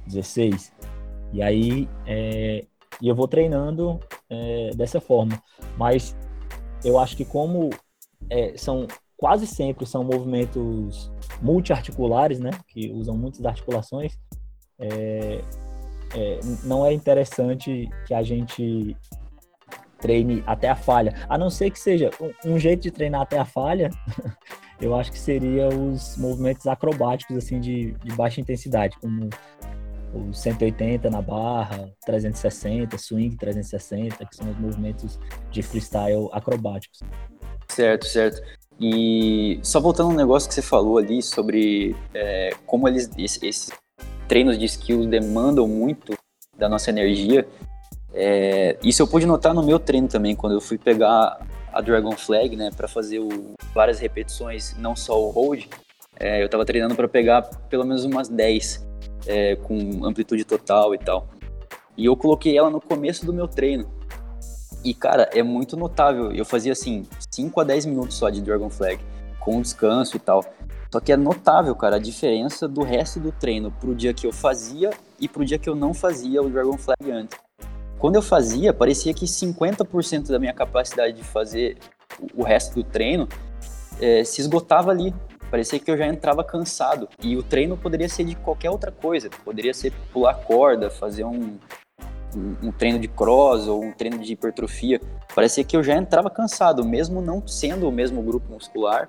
16. E aí, é, eu vou treinando é, dessa forma. Mas eu acho que como é, são quase sempre são movimentos multiarticulares, né, que usam muitas articulações, é, é, não é interessante que a gente treine até a falha, a não ser que seja um, um jeito de treinar até a falha. eu acho que seria os movimentos acrobáticos assim de, de baixa intensidade, como o 180 na barra, 360, swing 360, que são os movimentos de freestyle acrobáticos. Certo, certo. E só voltando um negócio que você falou ali sobre é, como eles esses treinos de skills demandam muito da nossa energia. É, isso eu pude notar no meu treino também, quando eu fui pegar a Dragon Flag, né, para fazer o, várias repetições, não só o hold. É, eu estava treinando para pegar pelo menos umas 10 é, com amplitude total e tal. E eu coloquei ela no começo do meu treino. E, cara, é muito notável. Eu fazia assim, 5 a 10 minutos só de Dragon Flag, com descanso e tal. Só que é notável, cara, a diferença do resto do treino pro dia que eu fazia e pro dia que eu não fazia o Dragon Flag antes. Quando eu fazia, parecia que 50% da minha capacidade de fazer o resto do treino é, se esgotava ali. Parecia que eu já entrava cansado. E o treino poderia ser de qualquer outra coisa. Poderia ser pular corda, fazer um, um, um treino de cross ou um treino de hipertrofia. Parecia que eu já entrava cansado, mesmo não sendo o mesmo grupo muscular.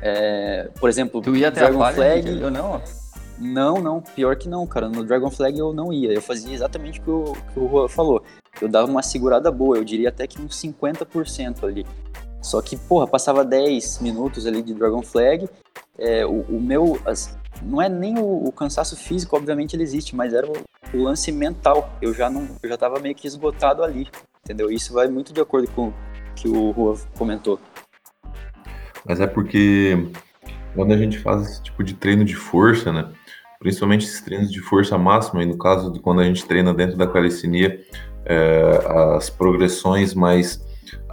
É, por exemplo, tu ia até Dragon a Flag. Eu não? Não, não, pior que não, cara. No Dragon Flag eu não ia. Eu fazia exatamente o que o, que o Juan falou. Eu dava uma segurada boa, eu diria até que uns 50% ali. Só que, porra, passava 10 minutos ali de Dragon Flag. É, o, o, meu. As, não é nem o, o, cansaço físico, obviamente ele existe, mas era o, o, lance mental. Eu já não. Eu já tava meio que esgotado ali. Entendeu? Isso vai muito de acordo com o que o Rua comentou. Mas é porque quando a gente faz esse tipo de treino de força, né? Principalmente esses treinos de força máxima, e no caso de quando a gente treina dentro da calistenia, é, as progressões mais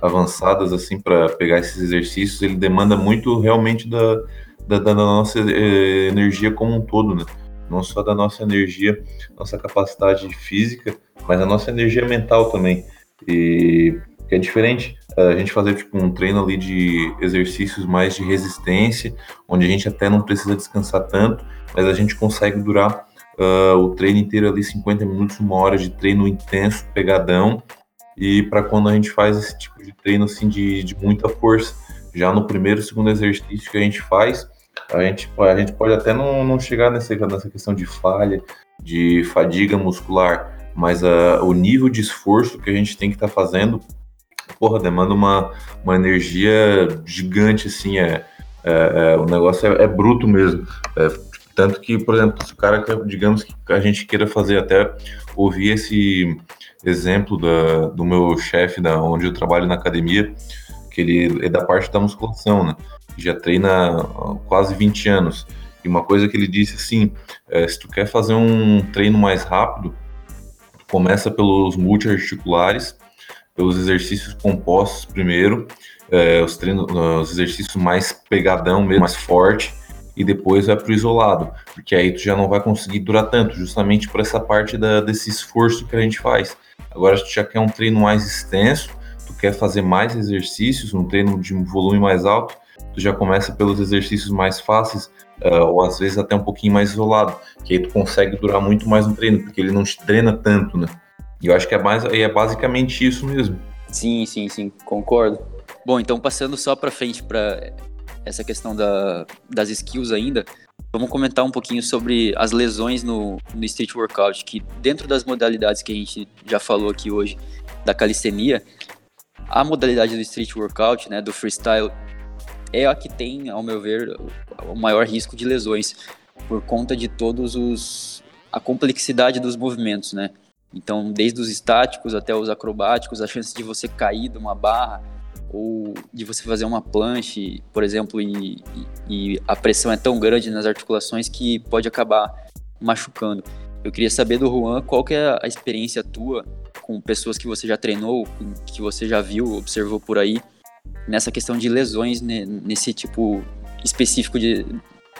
avançadas assim para pegar esses exercícios, ele demanda muito realmente da, da, da, nossa eh, energia como um todo, né? Não só da nossa energia, nossa capacidade física, mas a nossa energia mental também. E é diferente eh, a gente fazer tipo um treino ali de exercícios mais de resistência, onde a gente até não precisa descansar tanto, mas a gente consegue durar uh, o treino inteiro ali 50 minutos, uma hora de treino intenso, pegadão, e para quando a gente faz esse tipo de treino assim de, de muita força, já no primeiro, segundo exercício que a gente faz, a gente, a gente pode até não, não chegar nessa, nessa questão de falha, de fadiga muscular, mas a, o nível de esforço que a gente tem que estar tá fazendo, porra, demanda uma, uma energia gigante, assim, é, é, é o negócio é, é bruto mesmo. É, tanto que, por exemplo, se o cara, digamos que a gente queira fazer até ouvir esse exemplo da, do meu chefe, da onde eu trabalho na academia, que ele é da parte da musculação, né? Já treina quase 20 anos. E uma coisa que ele disse assim, é, se tu quer fazer um treino mais rápido, começa pelos multiarticulares, pelos exercícios compostos primeiro, é, os, treinos, os exercícios mais pegadão mesmo, mais forte, e depois vai para o isolado, porque aí tu já não vai conseguir durar tanto, justamente por essa parte da, desse esforço que a gente faz. Agora, se tu já quer um treino mais extenso, tu quer fazer mais exercícios, um treino de um volume mais alto, tu já começa pelos exercícios mais fáceis, uh, ou às vezes até um pouquinho mais isolado, que aí tu consegue durar muito mais no treino, porque ele não te treina tanto, né? E eu acho que é, mais, é basicamente isso mesmo. Sim, sim, sim, concordo. Bom, então passando só para frente para essa questão da, das skills ainda, vamos comentar um pouquinho sobre as lesões no, no street workout, que dentro das modalidades que a gente já falou aqui hoje, da calistenia, a modalidade do street workout, né, do freestyle, é a que tem, ao meu ver, o maior risco de lesões, por conta de todos os a complexidade dos movimentos, né? Então, desde os estáticos até os acrobáticos, a chance de você cair de uma barra, ou de você fazer uma planche, por exemplo, e, e, a pressão é tão grande nas articulações que pode acabar machucando. Eu queria saber do Juan qual que é a experiência tua com pessoas que você já treinou, que você já viu, observou por aí, nessa questão de lesões nesse tipo específico de,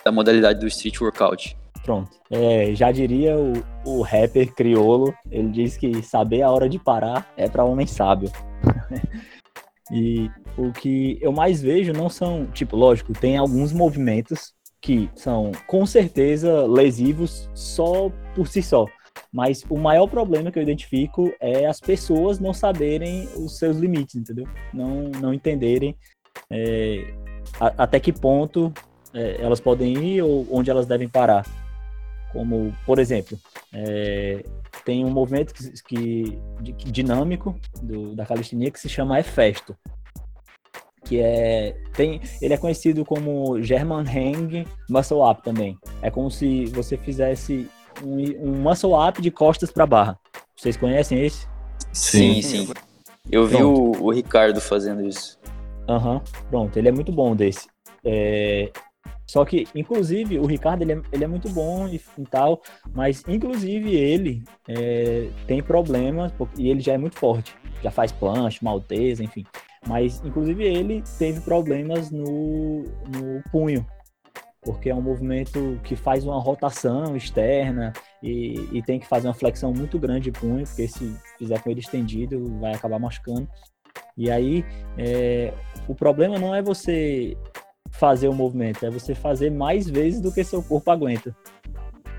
da modalidade do street workout. Pronto. É, já diria o, o rapper criolo, ele diz que saber a hora de parar é para homem sábio. E o que eu mais vejo não são, tipo, lógico, tem alguns movimentos que são com certeza lesivos só por si só. Mas o maior problema que eu identifico é as pessoas não saberem os seus limites, entendeu? Não, não entenderem é, a, até que ponto é, elas podem ir ou onde elas devem parar. Como, por exemplo, é, tem um movimento que, que, que dinâmico do, da calistenia que se chama Efesto, que é tem ele é conhecido como German Hang Muscle Up também. É como se você fizesse um, um muscle up de costas para barra. Vocês conhecem esse? Sim, sim. sim. Eu vi o, o, Ricardo fazendo isso. Aham, uhum, pronto. Ele é muito bom desse. É, só que, inclusive, o Ricardo ele é, ele é muito bom e, e, tal, mas inclusive ele é, tem problemas, e ele já é muito forte, já faz planche, malteza, enfim. Mas, inclusive, ele teve problemas no, no punho, porque é um movimento que faz uma rotação externa e, e, tem que fazer uma flexão muito grande de punho, porque se fizer com ele estendido, vai acabar machucando. E aí, é, o problema não é você fazer o movimento, é você fazer mais vezes do que seu corpo aguenta.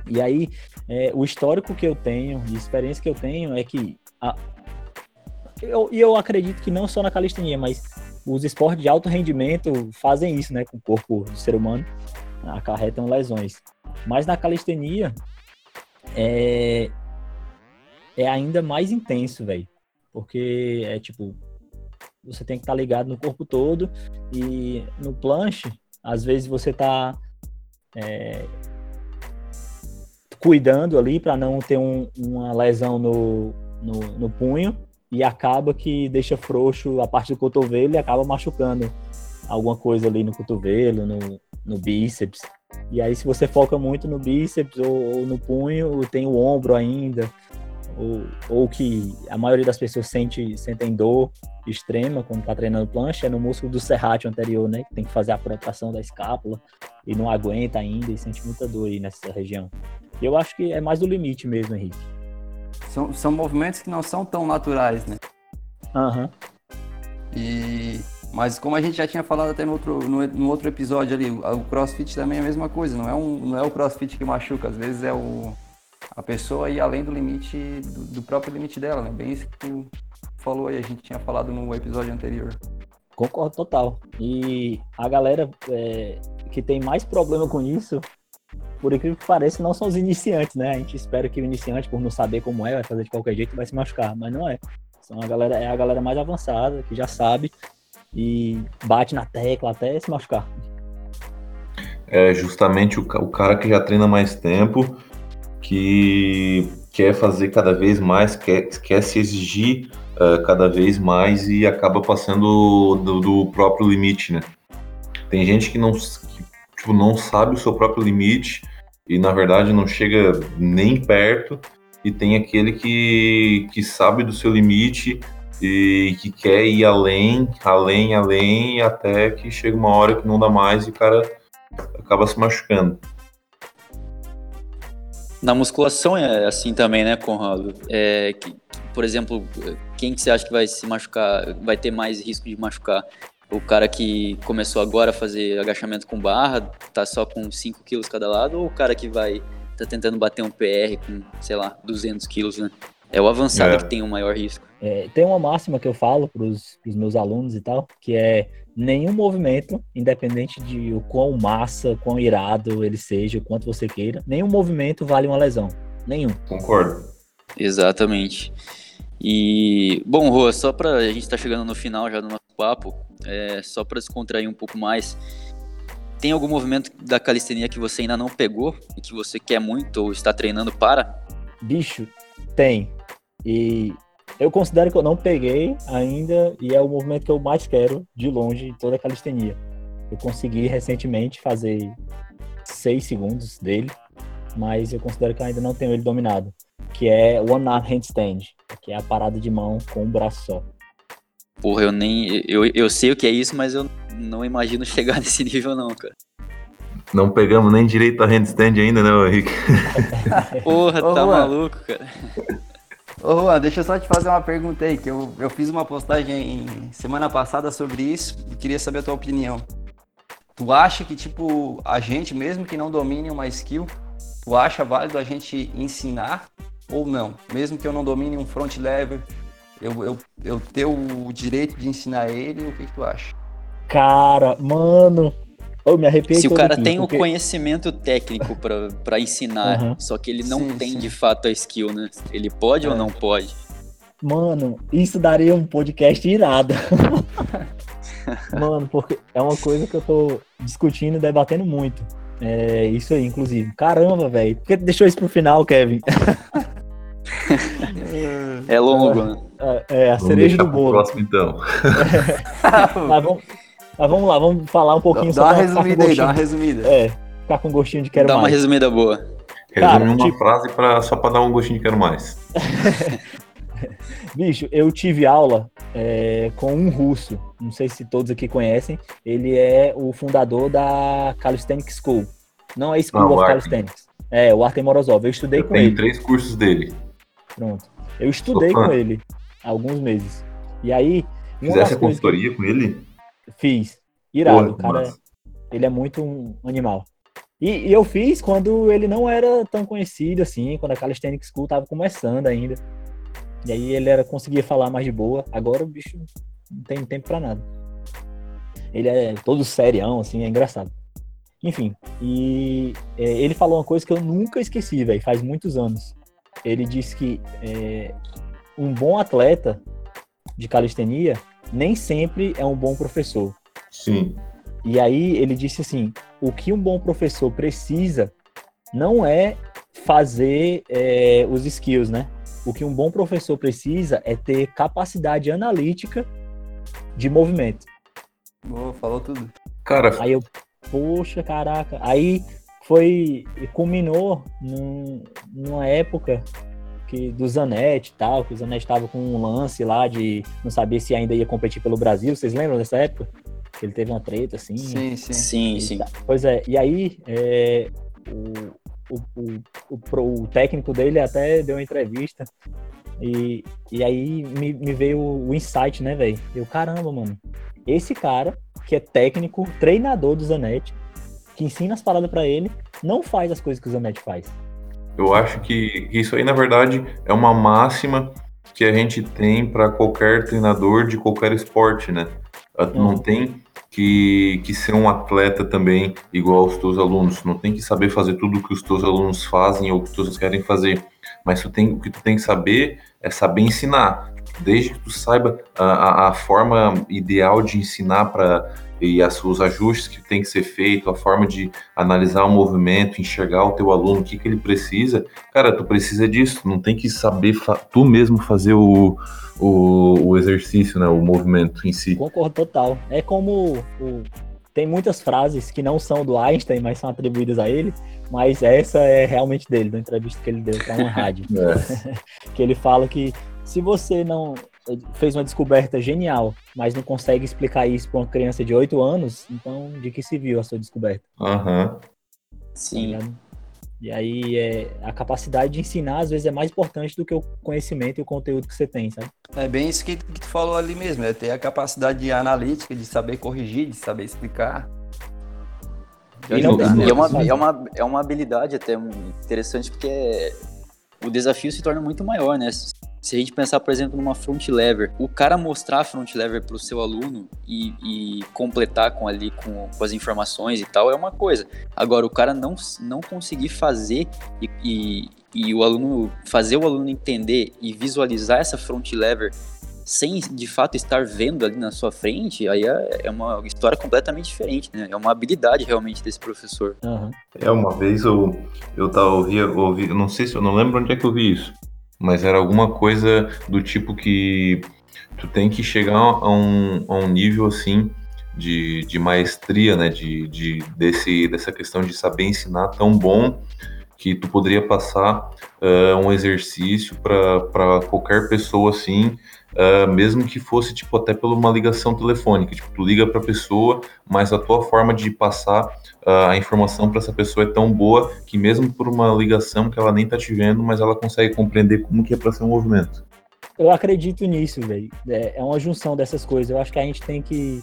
E aí, é, o histórico que eu tenho, de experiência que eu tenho, é que. A, eu, e eu acredito que não só na calistenia, mas os esportes de alto rendimento fazem isso, né, com o corpo do ser humano, acarretam lesões. Mas na calistenia, é, é ainda mais intenso, velho. Porque é tipo, você tem que estar tá ligado no corpo todo. E no planche, às vezes você está é, cuidando ali para não ter um, uma lesão no, no, no, punho. E acaba que deixa frouxo a parte do cotovelo e acaba machucando alguma coisa ali no cotovelo, no, no bíceps. E aí, se você foca muito no bíceps ou, ou no punho, tem o ombro ainda, ou, ou que a maioria das pessoas sente, sentem dor extrema quando está treinando plancha, é no músculo do serrátil anterior, né? Que tem que fazer a protração da escápula e não aguenta ainda e sente muita dor aí nessa região. Eu acho que é mais do limite mesmo, Henrique. São, são movimentos que não são tão naturais, né? Aham. Uhum. E mas como a gente já tinha falado até no outro, no, no, outro episódio ali, o crossfit também é a mesma coisa, não é, um, não é o crossfit que machuca, às vezes é o, a pessoa ir além do limite, do, do próprio limite dela, né? Bem isso que tu falou aí, a gente tinha falado no episódio anterior. Concordo total. E a galera é, que tem mais problema com isso, por incrível que pareça, não são os iniciantes, né? A gente espera que o iniciante, por não saber como é, vai fazer de qualquer jeito vai se machucar, mas não é. São a galera, é a galera mais avançada, que já sabe e bate na tecla até se machucar. é justamente o, o cara que já treina mais tempo, que quer fazer cada vez mais, quer, quer se exigir uh, cada vez mais e acaba passando do, do, próprio limite, né? Tem gente que não, que, tipo, não sabe o seu próprio limite e na verdade não chega nem perto, e tem aquele que, que sabe do seu limite e que quer ir além, além, além, até que chega uma hora que não dá mais e o cara acaba se machucando. Na musculação é assim também, né, Conrado? É, que, por exemplo, quem que você acha que vai se machucar, vai ter mais risco de machucar? O cara que começou agora a fazer agachamento com barra, tá só com 5 quilos cada lado, ou o cara que vai tá tentando bater um PR com, sei lá, 200 quilos, né? É o avançado é. que tem o maior risco. É, tem uma máxima que eu falo para os meus alunos e tal, que é nenhum movimento, independente de o quão massa, quão irado ele seja, o quanto você queira, nenhum movimento vale uma lesão. Nenhum. Concordo. Exatamente. E, bom, Rua, só para a gente estar tá chegando no final já do nosso papo, é, só para descontrair um pouco mais, tem algum movimento da calistenia que você ainda não pegou e que você quer muito ou está treinando para? Bicho, tem. E eu considero que eu não peguei ainda e é o movimento que eu mais quero de longe em toda a calistenia. Eu consegui recentemente fazer seis segundos dele, mas eu considero que eu ainda não tenho ele dominado, que é One Arm Handstand, que é a parada de mão com um braço só. Porra, eu nem. Eu, eu sei o que é isso, mas eu não imagino chegar nesse nível, não, cara. Não pegamos nem direito a handstand ainda, né, Henrique? Porra, Ô, tá Juan. maluco, cara. Ô, Juan, deixa eu só te fazer uma pergunta aí, que eu, eu fiz uma postagem semana passada sobre isso e queria saber a tua opinião. Tu acha que, tipo, a gente, mesmo que não domine uma skill, tu acha válido a gente ensinar ou não? Mesmo que eu não domine um front lever, eu, eu, eu ter o direito de ensinar ele, o que, que tu acha? Cara, mano, eu me arrependo. Se o cara aqui, tem porque... o conhecimento técnico para ensinar, uhum. só que ele não sim, tem sim. de fato a skill, né? Ele pode é. ou não pode? Mano, isso daria um podcast irado. Mano, porque é uma coisa que eu tô discutindo e debatendo muito. É isso aí, inclusive. Caramba, velho. Por que deixou isso pro final, Kevin? é longo, né? É, é a vamos cereja do bolo. Próximo, então. mas, vamos, mas vamos lá, vamos falar um pouquinho dá, dá uma resumida aí, dá uma resumida. É, ficar com gostinho de quero dá mais. Dá uma resumida boa. Resume uma tipo... frase pra, só para dar um gostinho de quero mais. Bicho, eu tive aula é, com um russo, não sei se todos aqui conhecem, ele é o fundador da Calisthenics School. Não é School ah, of Calisthenics. É, o Artem Morozov. Eu estudei eu com ele. três cursos dele. Pronto. Eu estudei com ele há alguns meses. E aí. Fizesse a consultoria que... com ele? Fiz. Irado. Porra, cara, ele é muito um animal. E, e, eu fiz quando ele não era tão conhecido assim, quando a Calisthenics School tava começando ainda. E aí ele era, conseguia falar mais de boa. Agora o bicho não tem tempo para nada. Ele é todo serião, assim, é engraçado. Enfim, e é, ele falou uma coisa que eu nunca esqueci, velho, faz muitos anos. Ele disse que é, um bom atleta de calistenia nem sempre é um bom professor. Sim. E aí ele disse assim: o que um bom professor precisa não é fazer é, os skills, né? O que um bom professor precisa é ter capacidade analítica de movimento. Boa, falou tudo. Cara. Aí eu, poxa, caraca. Aí foi. culminou num, numa época que do Zanetti e tal, que o Zanetti estava com um lance lá de não saber se ainda ia competir pelo Brasil. Vocês lembram dessa época? Que ele teve uma treta, assim. Sim, sim. Sim, sim. Pois é, e aí é, o, o, o, o, técnico dele até deu uma entrevista. E, e aí me, me veio o insight, né, velho? Eu, caramba, mano. Esse cara, que é técnico, treinador do Zanetti, que ensina as paradas para ele, não faz as coisas que o Zanetti faz. Eu acho que isso aí, na verdade, é uma máxima que a gente tem para qualquer treinador de qualquer esporte, né? Não tem que, que ser um atleta também igual aos teus alunos. Não tem que saber fazer tudo que os teus alunos fazem ou que os teus querem fazer. mas tu tem, o que tu tem que saber é saber ensinar. Desde que tu saiba a, a, forma ideal de ensinar para e as, os ajustes que tem que ser feito, a forma de analisar o movimento, enxergar o teu aluno, o que, que ele precisa, cara, tu precisa disso, não tem que saber tu mesmo fazer o, o, o, exercício, né, o movimento em si. Concordo total. É como o, tem muitas frases que não são do Einstein, mas são atribuídas a ele, mas essa é realmente dele, da entrevista que ele deu para uma rádio. É. que ele fala que se você não fez uma descoberta genial, mas não consegue explicar isso para uma criança de 8 anos, então de que se viu a sua descoberta? Aham. Uhum. Sim. Tá e aí é, a capacidade de ensinar às vezes é mais importante do que o conhecimento e o conteúdo que você tem, sabe? É bem isso que, que tu falou ali mesmo, é ter a capacidade de analítica, de saber corrigir, de saber explicar. E, não, e é, uma, é, uma, é uma habilidade até interessante porque o desafio se torna muito maior, né? Se a gente pensar, por exemplo, numa front lever, o cara mostrar a front lever para o seu aluno e, e, completar com ali com, com, as informações e tal é uma coisa. Agora, o cara não, não conseguir fazer e, e, e o aluno fazer o aluno entender e visualizar essa front lever sem de fato estar vendo ali na sua frente, aí é, é uma história completamente diferente, né? É uma habilidade realmente desse professor. Uhum. É, uma vez eu, eu tava ouvi, ouvi, eu não sei se eu não lembro onde é que eu vi isso, mas era alguma coisa do tipo que tu tem que chegar a um, a um nível assim de, de maestria, né? De, de, desse, dessa questão de saber ensinar tão bom que tu poderia passar uh, um exercício para qualquer pessoa assim, uh, mesmo que fosse tipo até por uma ligação telefônica. Tipo, tu liga para a pessoa, mas a tua forma de passar uh, a informação para essa pessoa é tão boa que mesmo por uma ligação que ela nem tá te vendo, mas ela consegue compreender como que é para ser um movimento. Eu acredito nisso, velho. É, é uma junção dessas coisas. Eu acho que a gente tem que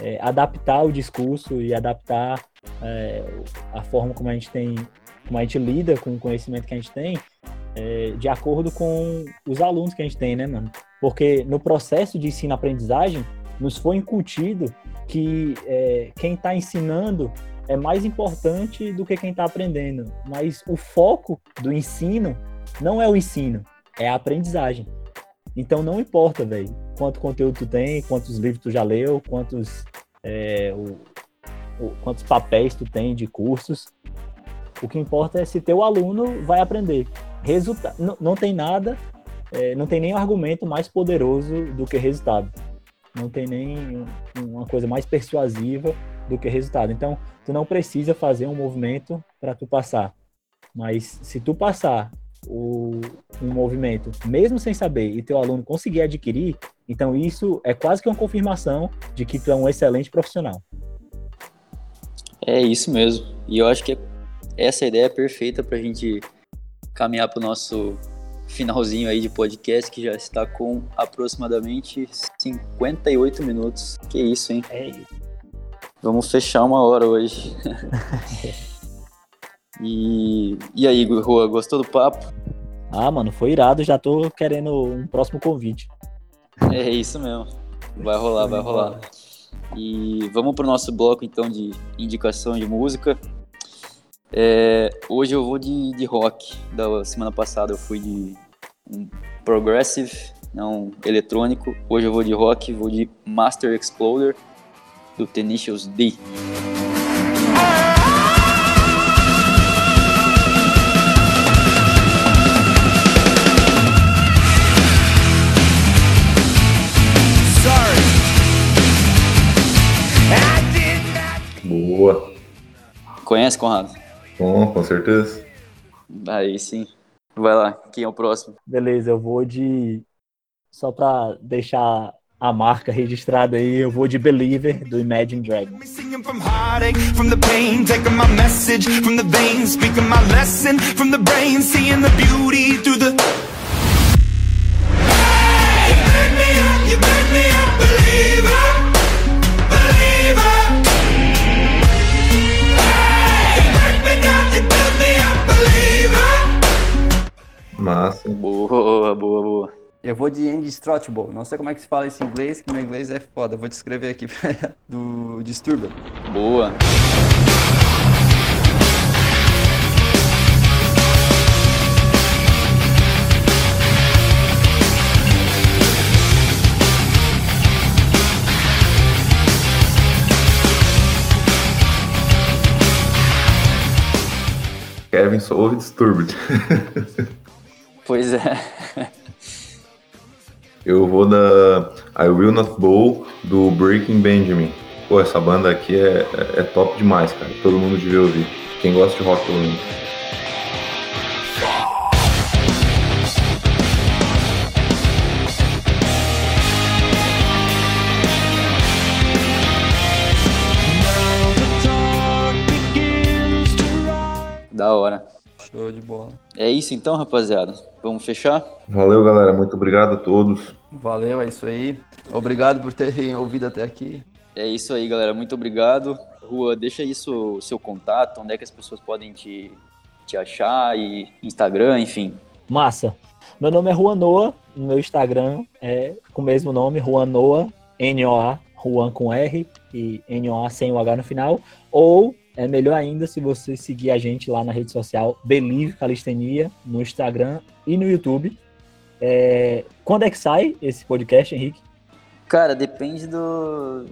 é, adaptar o discurso e adaptar é, a forma como a gente tem como a gente lida com o conhecimento que a gente tem, é, de acordo com os alunos que a gente tem, né, mano? Porque no processo de ensino-aprendizagem, nos foi incutido que é, quem está ensinando é mais importante do que quem está aprendendo. Mas o foco do ensino não é o ensino, é a aprendizagem. Então não importa, velho, quanto conteúdo tu tem, quantos livros tu já leu, quantos, é, o, o, quantos papéis tu tem de cursos. O que importa é se teu aluno vai aprender. Resulta não, não tem nada, é, não tem nenhum argumento mais poderoso do que resultado. Não tem nem uma coisa mais persuasiva do que resultado. Então, tu não precisa fazer um movimento para tu passar. Mas se tu passar o, um movimento, mesmo sem saber, e teu aluno conseguir adquirir, então isso é quase que uma confirmação de que tu é um excelente profissional. É isso mesmo. E eu acho que essa ideia é perfeita para a gente caminhar para o nosso finalzinho aí de podcast, que já está com aproximadamente 58 minutos. Que isso, hein? É isso. Vamos fechar uma hora hoje. e, e aí, Rua, gostou do papo? Ah, mano, foi irado. Já tô querendo um próximo convite. É isso mesmo. Vai rolar, vai rolar. E vamos pro nosso bloco então de indicação de música. É, hoje eu vou de, de rock. Da semana passada eu fui de um progressive, não eletrônico. Hoje eu vou de rock, vou de Master Exploder do Tenacious D. Boa. Conhece, Conrado? Bom, com certeza. Aí sim. Vai lá, quem é o próximo? Beleza, eu vou de. Só pra deixar a marca registrada aí, eu vou de Believer do Imagine Dragons. Massa. Boa, boa, boa. Eu vou de Andy Strotbow. Não sei como é que se fala esse em inglês, que meu inglês é foda. Vou descrever aqui do Disturbed. Boa. Kevin só ouve Disturbed. Pois é. Eu vou da I Will Not Bow do Breaking Benjamin. Pô, essa banda aqui é, é, é top demais, cara. Todo mundo devia ouvir. Quem gosta de rock, pelo menos. Show de bola. É isso então, rapaziada. Vamos fechar? Valeu, galera. Muito obrigado a todos. Valeu, é isso aí. Obrigado por terem ouvido até aqui. É isso aí, galera. Muito obrigado. Rua, deixa aí seu, seu contato, onde é que as pessoas podem te, te achar, e Instagram, enfim. Massa. Meu nome é Juan Noah, no meu Instagram é com o mesmo nome, Juan Noah, N-O-A, Juan com R e N-O-A sem o H no final. Ou é melhor ainda se você seguir a gente lá na rede social Believe Calistenia, no Instagram e no YouTube. É, Quando é que sai esse podcast, Henrique? Cara, depende do,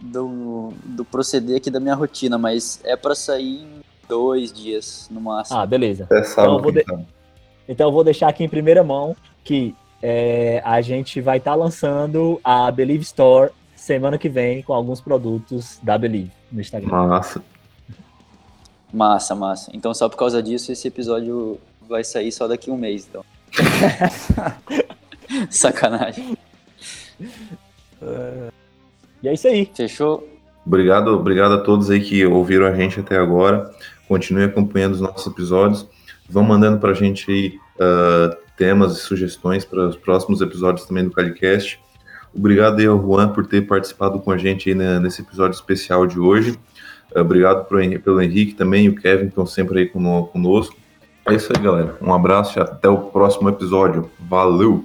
do, do proceder aqui da minha rotina, mas é pra sair em dois dias, no máximo. Ah, beleza. Até sábado. eu vou quem de- sabe. Então eu vou deixar aqui em primeira mão que é, a gente vai estar lançando a Believe Store semana que vem com alguns produtos da Believe no Instagram. Massa. Massa, massa. Então, só por causa disso, esse episódio vai sair só daqui a um mês, então. Sacanagem. E é isso aí. Fechou? Obrigado, obrigado a todos aí que ouviram a gente até agora. Continue acompanhando os nossos episódios. Vão mandando pra gente aí ah, temas e sugestões para os próximos episódios também do Calicast. Obrigado aí ao Juan por ter participado com a gente aí né, nesse episódio especial de hoje. Obrigado pelo Henrique também o Kevin estão sempre aí cono- conosco. É isso aí, galera. Um abraço e até o próximo episódio. Valeu!